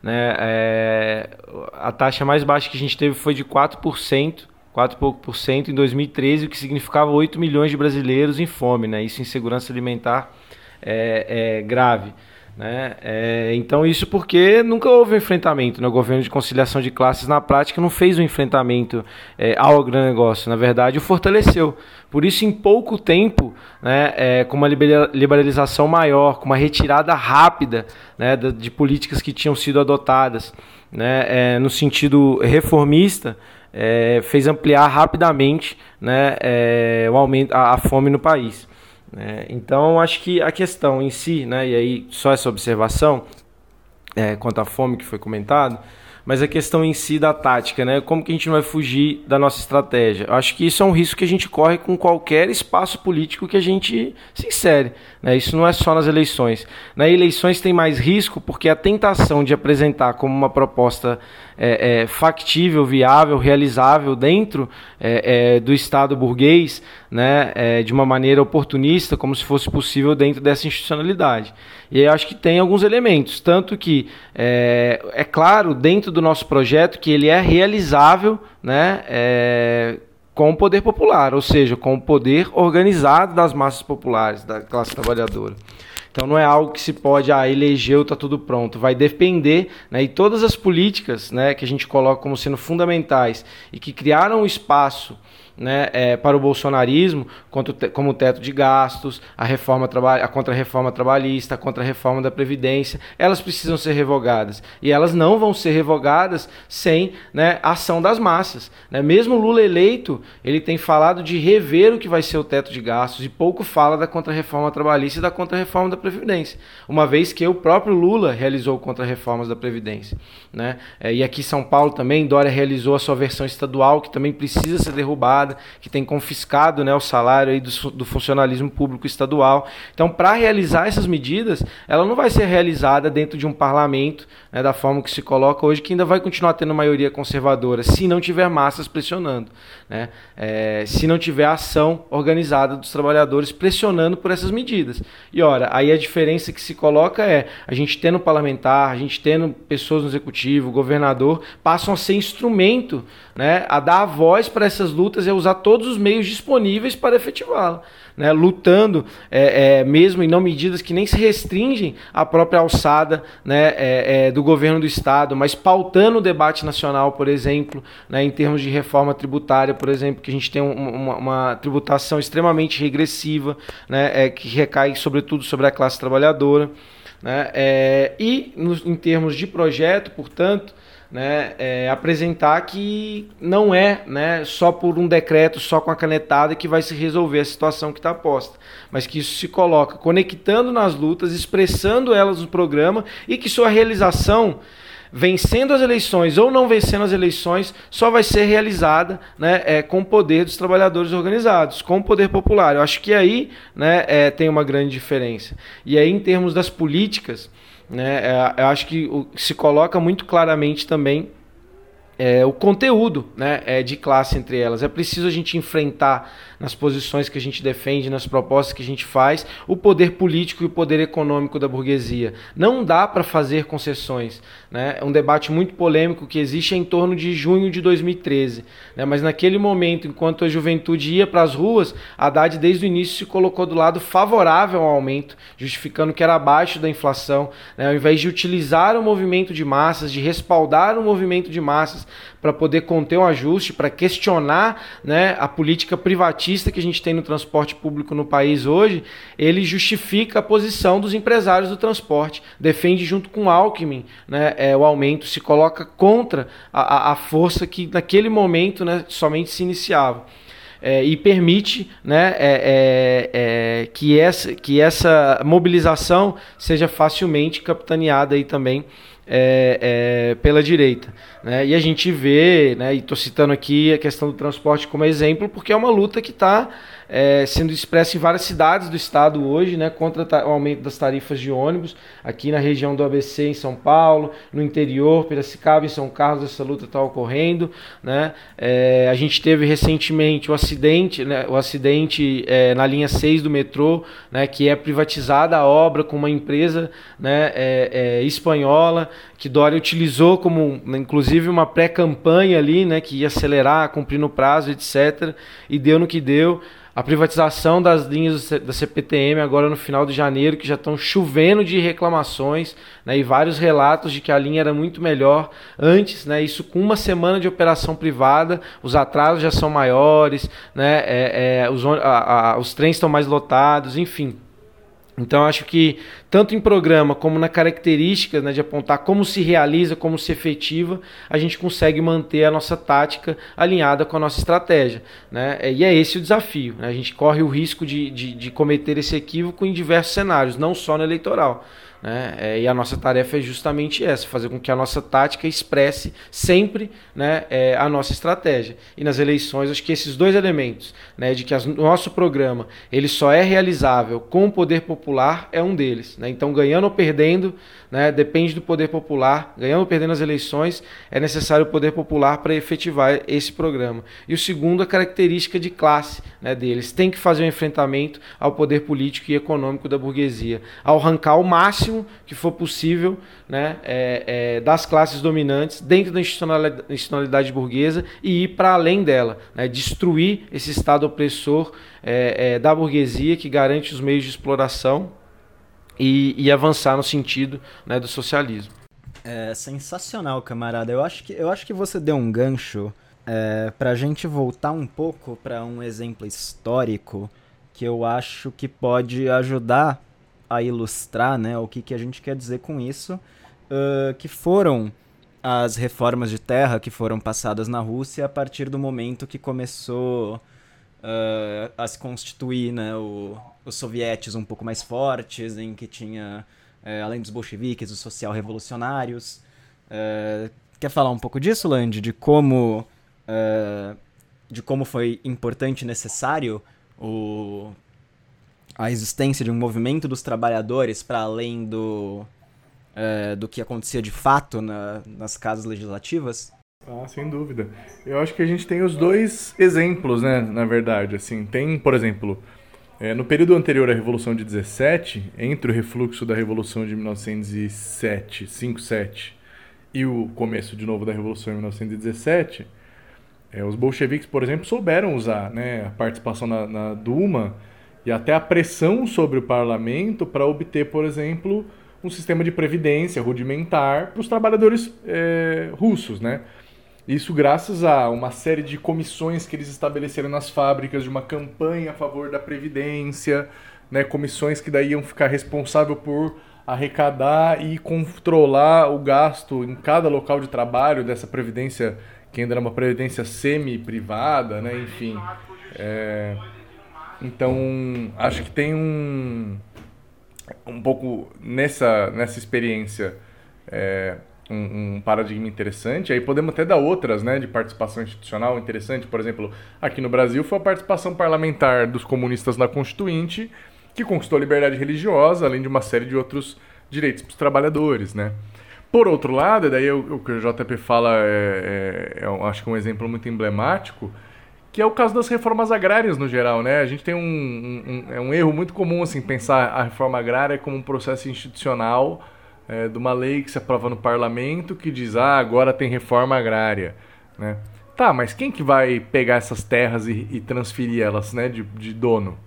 Né? É, a taxa mais baixa que a gente teve foi de 4%, 4 pouco por cento em 2013, o que significava 8 milhões de brasileiros em fome. Né? Isso em segurança alimentar é, é grave. Né? É, então, isso porque nunca houve um enfrentamento. Né? O governo de conciliação de classes, na prática, não fez um enfrentamento é, ao agronegócio. Na verdade, o fortaleceu. Por isso, em pouco tempo, né, é, com uma liberalização maior, com uma retirada rápida né, de políticas que tinham sido adotadas né, é, no sentido reformista, é, fez ampliar rapidamente né, é, o aumento, a, a fome no país. É, então, acho que a questão em si, né, e aí só essa observação é, quanto à fome que foi comentado, mas a questão em si da tática, né? Como que a gente não vai fugir da nossa estratégia? Eu acho que isso é um risco que a gente corre com qualquer espaço político que a gente se insere. Né? Isso não é só nas eleições. Nas eleições tem mais risco porque a tentação de apresentar como uma proposta é, é, factível, viável, realizável dentro é, é do Estado burguês, né? É, de uma maneira oportunista, como se fosse possível dentro dessa institucionalidade. E eu acho que tem alguns elementos, tanto que é, é claro dentro do nosso projeto que ele é realizável, né? É, com o poder popular, ou seja, com o poder organizado das massas populares, da classe trabalhadora. Então não é algo que se pode, ah, elegeu, está tudo pronto. Vai depender, né, e todas as políticas né, que a gente coloca como sendo fundamentais e que criaram um espaço né, é, para o bolsonarismo, como o teto de gastos, a reforma a contra-reforma trabalhista, a contra-reforma da Previdência, elas precisam ser revogadas. E elas não vão ser revogadas sem né, ação das massas. Né? Mesmo Lula eleito, ele tem falado de rever o que vai ser o teto de gastos e pouco fala da contra-reforma trabalhista e da contra-reforma da Previdência. Uma vez que o próprio Lula realizou contra-reformas da Previdência. Né? É, e aqui em São Paulo também, Dória realizou a sua versão estadual, que também precisa ser derrubada que tem confiscado né, o salário aí do, do funcionalismo público estadual. Então, para realizar essas medidas, ela não vai ser realizada dentro de um parlamento, né, da forma que se coloca hoje, que ainda vai continuar tendo maioria conservadora, se não tiver massas pressionando. Né? É, se não tiver ação organizada dos trabalhadores pressionando por essas medidas. E ora, aí a diferença que se coloca é a gente tendo parlamentar, a gente tendo pessoas no executivo, governador, passam a ser instrumento né, a dar a voz para essas lutas e a usar todos os meios disponíveis para efetivá-la. Né, lutando é, é, mesmo em não medidas que nem se restringem à própria alçada né, é, é do governo do Estado, mas pautando o debate nacional, por exemplo, né, em termos de reforma tributária, por exemplo, que a gente tem uma, uma tributação extremamente regressiva, né, é, que recai sobretudo sobre a classe trabalhadora. Né, é, e no, em termos de projeto, portanto, né, é, apresentar que não é né, só por um decreto, só com a canetada que vai se resolver a situação que está posta, mas que isso se coloca conectando nas lutas, expressando elas no programa e que sua realização vencendo as eleições ou não vencendo as eleições, só vai ser realizada né, é, com o poder dos trabalhadores organizados, com o poder popular. Eu acho que aí né, é, tem uma grande diferença. E aí, em termos das políticas, né? É, eu acho que se coloca muito claramente também é, o conteúdo né, é, de classe entre elas. É preciso a gente enfrentar nas posições que a gente defende, nas propostas que a gente faz, o poder político e o poder econômico da burguesia. Não dá para fazer concessões. Né? É um debate muito polêmico que existe em torno de junho de 2013. Né? Mas naquele momento, enquanto a juventude ia para as ruas, Haddad desde o início se colocou do lado favorável ao aumento, justificando que era abaixo da inflação, né? ao invés de utilizar o movimento de massas, de respaldar o movimento de massas para poder conter um ajuste, para questionar né, a política privatista que a gente tem no transporte público no país hoje, ele justifica a posição dos empresários do transporte, defende junto com Alckmin né, é, o aumento, se coloca contra a, a força que naquele momento né, somente se iniciava. É, e permite né, é, é, é, que, essa, que essa mobilização seja facilmente capitaneada aí também é, é, pela direita. Né? E a gente vê, né, e estou citando aqui a questão do transporte como exemplo, porque é uma luta que está é, sendo expressa em várias cidades do estado hoje, né, contra o aumento das tarifas de ônibus, aqui na região do ABC em São Paulo, no interior, Piracicaba em São Carlos, essa luta está ocorrendo. Né? É, a gente teve recentemente o acidente, né, o acidente é, na linha 6 do metrô, né, que é privatizada a obra com uma empresa né, é, é, espanhola, que Dória utilizou como, inclusive, uma pré-campanha ali, né, que ia acelerar, cumprir no prazo, etc. E deu no que deu a privatização das linhas da CPTM agora no final de janeiro, que já estão chovendo de reclamações, né, e vários relatos de que a linha era muito melhor antes, né, isso com uma semana de operação privada, os atrasos já são maiores, né, é, é, os, a, a, os trens estão mais lotados, enfim. Então acho que tanto em programa como na característica né, de apontar como se realiza, como se efetiva, a gente consegue manter a nossa tática alinhada com a nossa estratégia. Né? E é esse o desafio. Né? A gente corre o risco de, de, de cometer esse equívoco em diversos cenários, não só no eleitoral. Né? É, e a nossa tarefa é justamente essa, fazer com que a nossa tática expresse sempre né, é, a nossa estratégia. E nas eleições, acho que esses dois elementos, né, de que o nosso programa ele só é realizável com o poder popular, é um deles. Né? Então, ganhando ou perdendo, né, depende do poder popular. Ganhando ou perdendo as eleições, é necessário o poder popular para efetivar esse programa. E o segundo, a característica de classe né, deles. Tem que fazer um enfrentamento ao poder político e econômico da burguesia, ao arrancar o máximo que for possível né, é, é, das classes dominantes dentro da institucionalidade, burguesa e ir para além dela, né, destruir esse Estado opressor é, é, da burguesia que garante os meios de exploração e, e avançar no sentido né, do socialismo. É sensacional, camarada. Eu acho que, eu acho que você deu um gancho é, para a gente voltar um pouco para um exemplo histórico que eu acho que pode ajudar a ilustrar né, o que, que a gente quer dizer com isso, uh, que foram as reformas de terra que foram passadas na Rússia a partir do momento que começou uh, a se constituir né, o, os sovietes um pouco mais fortes, em que tinha, uh, além dos bolcheviques, os social-revolucionários. Uh, quer falar um pouco disso, Land? De como, de como foi importante e necessário o, a existência de um movimento dos trabalhadores para além do, do que acontecia de fato na, nas casas legislativas? Ah, sem dúvida. Eu acho que a gente tem os dois exemplos, né, na verdade. Assim, tem, por exemplo, é, no período anterior à Revolução de 17, entre o refluxo da Revolução de 1907, 5, 7 e o começo de novo da Revolução em 1917, é, os bolcheviques, por exemplo, souberam usar né, a participação na, na Duma e até a pressão sobre o parlamento para obter, por exemplo, um sistema de previdência rudimentar para os trabalhadores é, russos, né? Isso graças a uma série de comissões que eles estabeleceram nas fábricas, de uma campanha a favor da previdência, né, comissões que daí iam ficar responsáveis por arrecadar e controlar o gasto em cada local de trabalho dessa previdência, que ainda era uma previdência semi-privada, né, enfim. É... Então, acho que tem um, um pouco nessa, nessa experiência. É um, um, paradigma interessante. Aí podemos até dar outras, né, de participação institucional interessante. Por exemplo, aqui no Brasil foi a participação parlamentar dos comunistas na Constituinte, que conquistou a liberdade religiosa, além de uma série de outros direitos para os trabalhadores, né. Por outro lado, daí o, que o JP fala é, é, é, acho que um exemplo muito emblemático, que é o caso das reformas agrárias no geral, né? A gente tem um, um, é um erro muito comum assim pensar a reforma agrária como um processo institucional é, de uma lei que se aprova no parlamento que diz ah agora tem reforma agrária, né? Tá, mas quem que vai pegar essas terras e, e transferir elas, né, de, de dono?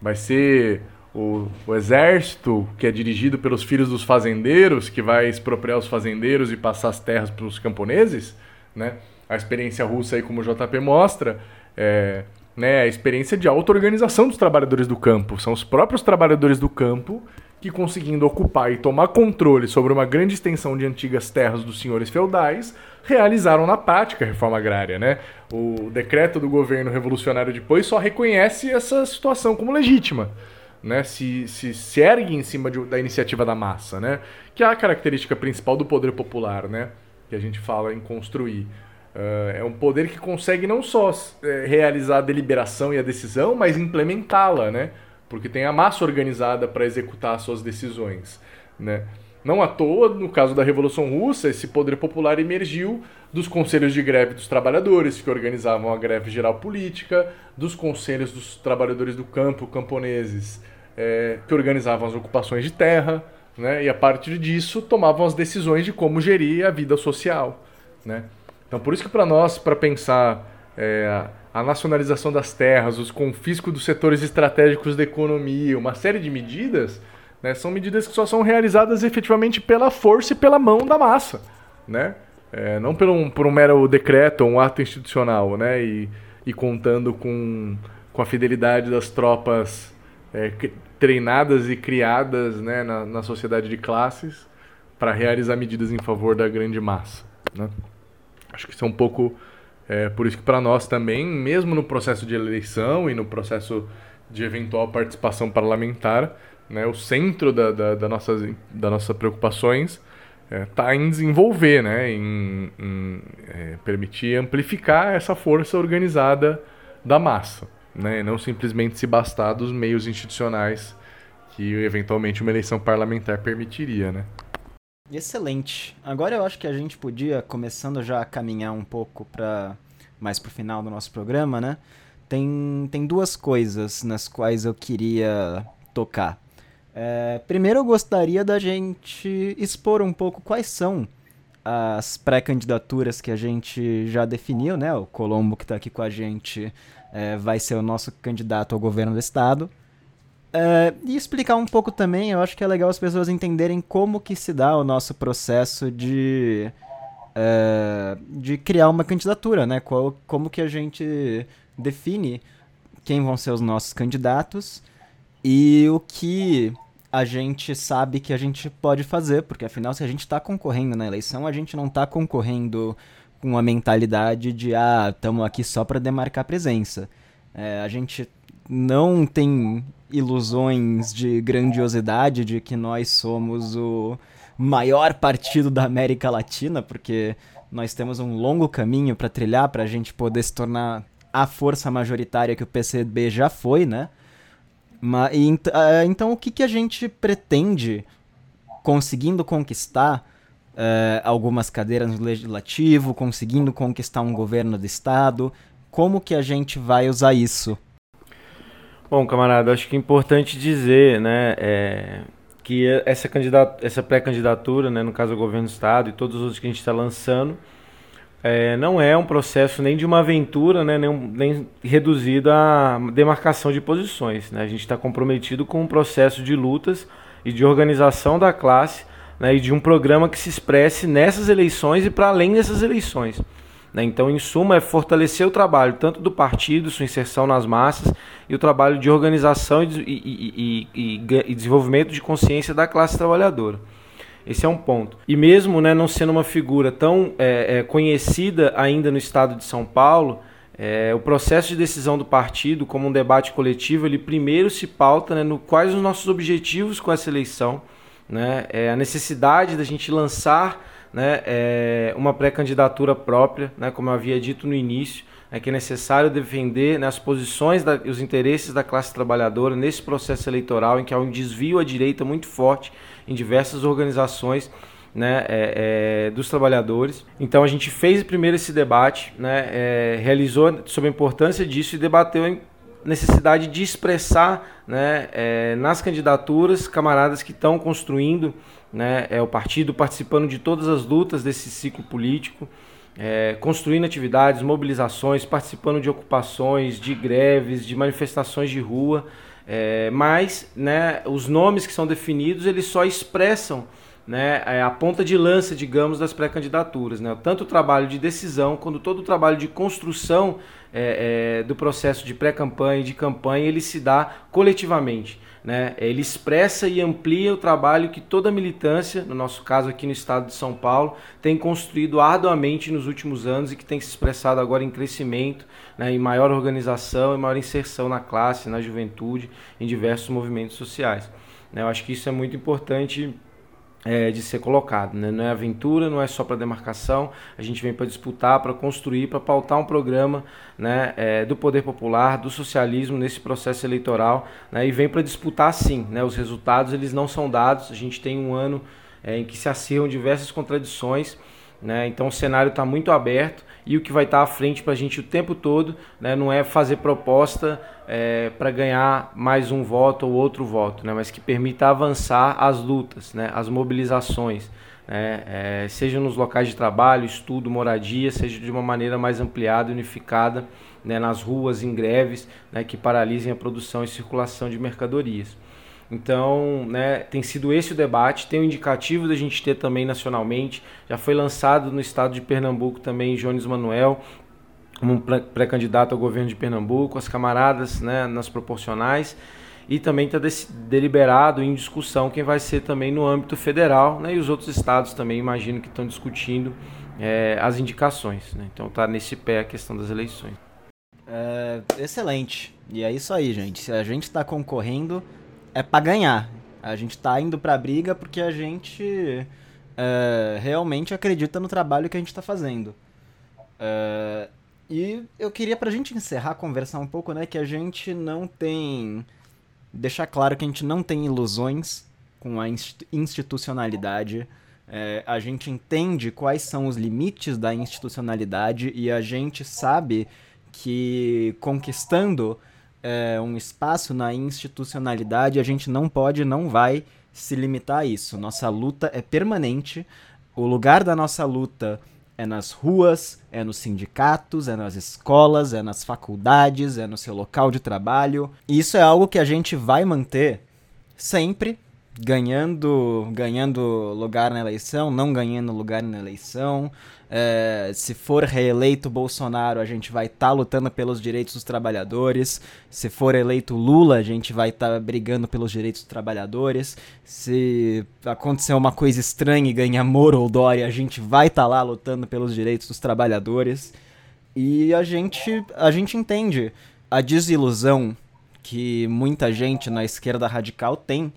Vai ser o, o, exército, que é dirigido pelos filhos dos fazendeiros, que vai expropriar os fazendeiros e passar as terras para os camponeses, né? A experiência russa aí, como o JP mostra, é né, a experiência de auto-organização dos trabalhadores do campo. São os próprios trabalhadores do campo que, conseguindo ocupar e tomar controle sobre uma grande extensão de antigas terras dos senhores feudais, realizaram na prática a reforma agrária. Né? O decreto do governo revolucionário depois só reconhece essa situação como legítima. Né, se, se, se ergue em cima de, da iniciativa da massa, né, que é a característica principal do poder popular, né, que a gente fala em construir. Uh, é um poder que consegue não só é, realizar a deliberação e a decisão, mas implementá-la, né, porque tem a massa organizada para executar as suas decisões. Né. Não à toa, no caso da Revolução Russa, esse poder popular emergiu dos conselhos de greve dos trabalhadores, que organizavam a greve geral política, dos conselhos dos trabalhadores do campo, camponeses, é, que organizavam as ocupações de terra, né, e a partir disso tomavam as decisões de como gerir a vida social. Né. Então, por isso que para nós, para pensar é, a nacionalização das terras, os confiscos dos setores estratégicos da economia, uma série de medidas né? São medidas que só são realizadas efetivamente pela força e pela mão da massa, né? É, não por um, por um mero decreto, um ato institucional, né? E, e contando com, com a fidelidade das tropas é, treinadas e criadas né, na, na sociedade de classes para realizar medidas em favor da grande massa. Né? Acho que isso é um pouco é, por isso que para nós também, mesmo no processo de eleição e no processo de eventual participação parlamentar, né, o centro da, da, da nossas, nossas preocupações está é, tá em desenvolver, né, em, em é, permitir amplificar essa força organizada da massa, né, não simplesmente se bastar dos meios institucionais que eventualmente uma eleição parlamentar permitiria, né. Excelente. Agora eu acho que a gente podia, começando já a caminhar um pouco para mais para o final do nosso programa, né? Tem, tem duas coisas nas quais eu queria tocar. É, primeiro eu gostaria da gente expor um pouco quais são as pré-candidaturas que a gente já definiu, né? O Colombo que está aqui com a gente é, vai ser o nosso candidato ao governo do estado. É, e explicar um pouco também, eu acho que é legal as pessoas entenderem como que se dá o nosso processo de, é, de criar uma candidatura, né? Qual, como que a gente define quem vão ser os nossos candidatos e o que a gente sabe que a gente pode fazer, porque afinal, se a gente está concorrendo na eleição, a gente não está concorrendo com a mentalidade de, ah, estamos aqui só para demarcar presença. É, a gente não tem ilusões de grandiosidade de que nós somos o maior partido da América Latina, porque nós temos um longo caminho para trilhar para a gente poder se tornar a força majoritária que o PCB já foi, né? Mas, uh, então, o que, que a gente pretende, conseguindo conquistar uh, algumas cadeiras no legislativo, conseguindo conquistar um governo do estado, como que a gente vai usar isso? Bom, camarada, acho que é importante dizer, né, é, que essa, essa pré-candidatura, né, no caso o governo do estado e todos os outros que a gente está lançando, é, não é um processo nem de uma aventura, né, nem, nem reduzido à demarcação de posições. Né? A gente está comprometido com um processo de lutas e de organização da classe né, e de um programa que se expresse nessas eleições e para além dessas eleições. Né? Então, em suma, é fortalecer o trabalho tanto do partido, sua inserção nas massas, e o trabalho de organização e, e, e, e desenvolvimento de consciência da classe trabalhadora. Esse é um ponto. E mesmo né, não sendo uma figura tão é, é, conhecida ainda no estado de São Paulo, é, o processo de decisão do partido, como um debate coletivo, ele primeiro se pauta né, no quais os nossos objetivos com essa eleição, né, é a necessidade da gente lançar né, é, uma pré-candidatura própria, né, como eu havia dito no início, é que é necessário defender né, as posições e os interesses da classe trabalhadora nesse processo eleitoral em que há um desvio à direita muito forte em diversas organizações né, é, é, dos trabalhadores. Então a gente fez primeiro esse debate, né, é, realizou sobre a importância disso e debateu a necessidade de expressar né, é, nas candidaturas camaradas que estão construindo né, é, o partido, participando de todas as lutas desse ciclo político. É, construindo atividades, mobilizações, participando de ocupações, de greves, de manifestações de rua, é, mas né, os nomes que são definidos eles só expressam né, é, a ponta de lança, digamos, das pré-candidaturas. Né? Tanto o trabalho de decisão quanto todo o trabalho de construção é, é, do processo de pré-campanha e de campanha, ele se dá coletivamente. Né? Ele expressa e amplia o trabalho que toda a militância, no nosso caso aqui no estado de São Paulo, tem construído arduamente nos últimos anos e que tem se expressado agora em crescimento, né, em maior organização e maior inserção na classe, na juventude, em diversos movimentos sociais. Né? Eu acho que isso é muito importante é, de ser colocado. Né? Não é aventura, não é só para demarcação, a gente vem para disputar, para construir, para pautar um programa né, é, do poder popular, do socialismo nesse processo eleitoral né, e vem para disputar sim. Né? Os resultados eles não são dados, a gente tem um ano é, em que se acirram diversas contradições, né? então o cenário está muito aberto e o que vai estar tá à frente para a gente o tempo todo né, não é fazer proposta é, para ganhar mais um voto ou outro voto, né, mas que permita avançar as lutas, né, as mobilizações, né, é, seja nos locais de trabalho, estudo, moradia, seja de uma maneira mais ampliada unificada né, nas ruas, em greves, que paralisem a produção e circulação de mercadorias. Então, né, tem sido esse o debate. Tem o um indicativo da gente ter também nacionalmente. Já foi lançado no estado de Pernambuco também Jones Manuel, como um pré-candidato ao governo de Pernambuco, as camaradas né, nas proporcionais. E também está deliberado em discussão quem vai ser também no âmbito federal. Né, e os outros estados também, imagino que estão discutindo é, as indicações. Né, então está nesse pé a questão das eleições. É, excelente. E é isso aí, gente. Se a gente está concorrendo é para ganhar. A gente tá indo pra briga porque a gente é, realmente acredita no trabalho que a gente tá fazendo. É, e eu queria pra gente encerrar, conversar um pouco, né, que a gente não tem. Deixar claro que a gente não tem ilusões com a institucionalidade. É, a gente entende quais são os limites da institucionalidade e a gente sabe que conquistando é, um espaço na institucionalidade, a gente não pode, não vai se limitar a isso. Nossa luta é permanente. O lugar da nossa luta é nas ruas, é nos sindicatos, é nas escolas, é nas faculdades, é no seu local de trabalho. E isso é algo que a gente vai manter sempre, ganhando, ganhando lugar na eleição, não ganhando lugar na eleição, é, se for reeleito Bolsonaro, a gente vai estar tá lutando pelos direitos dos trabalhadores. Se for eleito Lula, a gente vai estar tá brigando pelos direitos dos trabalhadores. Se acontecer uma coisa estranha e ganhar Moro ou Dória, a gente vai estar tá lá lutando pelos direitos dos trabalhadores. E a gente, a gente entende a desilusão que muita gente na esquerda radical tem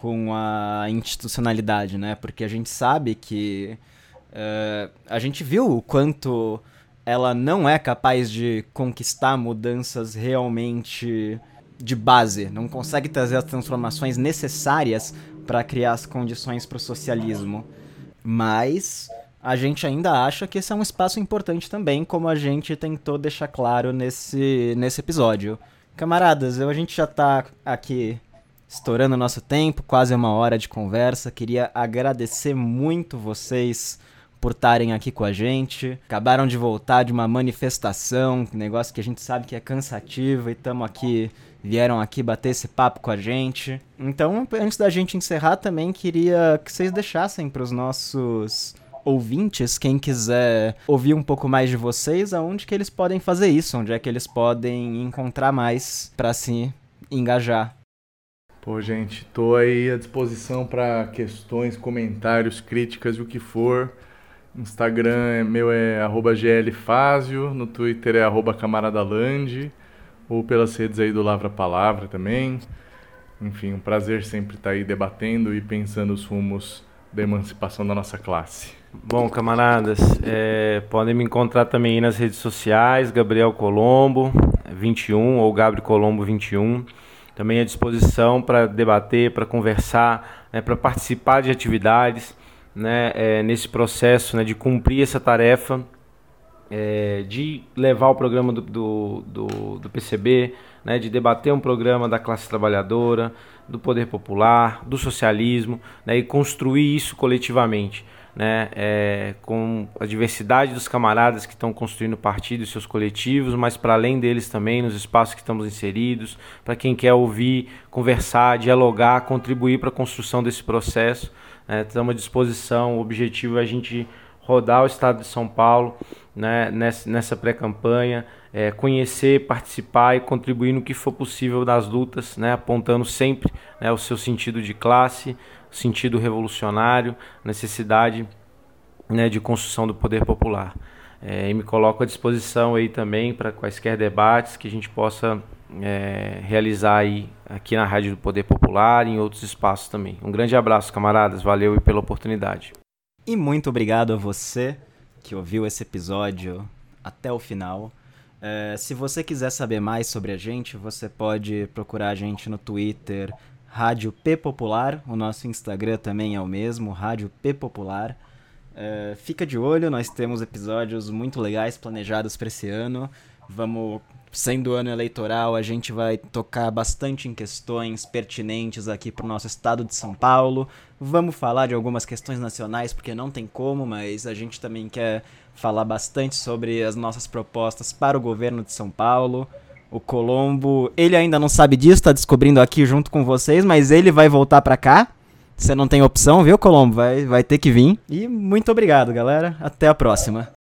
com a institucionalidade, né? Porque a gente sabe que Uh, a gente viu o quanto ela não é capaz de conquistar mudanças realmente de base, não consegue trazer as transformações necessárias para criar as condições para o socialismo. Mas a gente ainda acha que esse é um espaço importante também, como a gente tentou deixar claro nesse, nesse episódio. Camaradas, eu, a gente já está aqui estourando nosso tempo, quase uma hora de conversa. Queria agradecer muito vocês por estarem aqui com a gente. Acabaram de voltar de uma manifestação, negócio que a gente sabe que é cansativo e estamos aqui, vieram aqui bater esse papo com a gente. Então, antes da gente encerrar, também queria que vocês deixassem para os nossos ouvintes, quem quiser ouvir um pouco mais de vocês, aonde que eles podem fazer isso, onde é que eles podem encontrar mais para se engajar. Pô, gente, tô aí à disposição para questões, comentários, críticas, o que for. Instagram meu é glfazio, no Twitter é arroba camaradaland, ou pelas redes aí do Lavra Palavra também. Enfim, um prazer sempre estar aí debatendo e pensando os rumos da emancipação da nossa classe. Bom, camaradas, é, podem me encontrar também aí nas redes sociais, Gabriel Colombo 21 ou Gabriel Colombo 21. Também à disposição para debater, para conversar, né, para participar de atividades né, é, nesse processo né, de cumprir essa tarefa, é, de levar o programa do, do, do, do PCB, né, de debater um programa da classe trabalhadora, do poder popular, do socialismo, né, e construir isso coletivamente. Né, é, com a diversidade dos camaradas que estão construindo partidos e seus coletivos, mas para além deles também, nos espaços que estamos inseridos, para quem quer ouvir, conversar, dialogar, contribuir para a construção desse processo. Né, estamos à disposição, o objetivo é a gente rodar o estado de São Paulo né, nessa, nessa pré-campanha, é, conhecer, participar e contribuir no que for possível das lutas, né, apontando sempre né, o seu sentido de classe, sentido revolucionário, necessidade né, de construção do poder popular. É, e me coloco à disposição aí também para quaisquer debates que a gente possa é, realizar aí aqui na Rádio do Poder Popular e em outros espaços também. Um grande abraço, camaradas. Valeu pela oportunidade. E muito obrigado a você que ouviu esse episódio até o final. É, se você quiser saber mais sobre a gente, você pode procurar a gente no Twitter, Rádio P Popular. O nosso Instagram também é o mesmo, Rádio P Popular. É, fica de olho, nós temos episódios muito legais planejados para esse ano. Vamos sendo ano eleitoral, a gente vai tocar bastante em questões pertinentes aqui para o nosso estado de São Paulo. Vamos falar de algumas questões nacionais, porque não tem como, mas a gente também quer falar bastante sobre as nossas propostas para o governo de São Paulo. O Colombo, ele ainda não sabe disso, está descobrindo aqui junto com vocês, mas ele vai voltar para cá. Você não tem opção, viu, Colombo? Vai, vai ter que vir. E muito obrigado, galera. Até a próxima.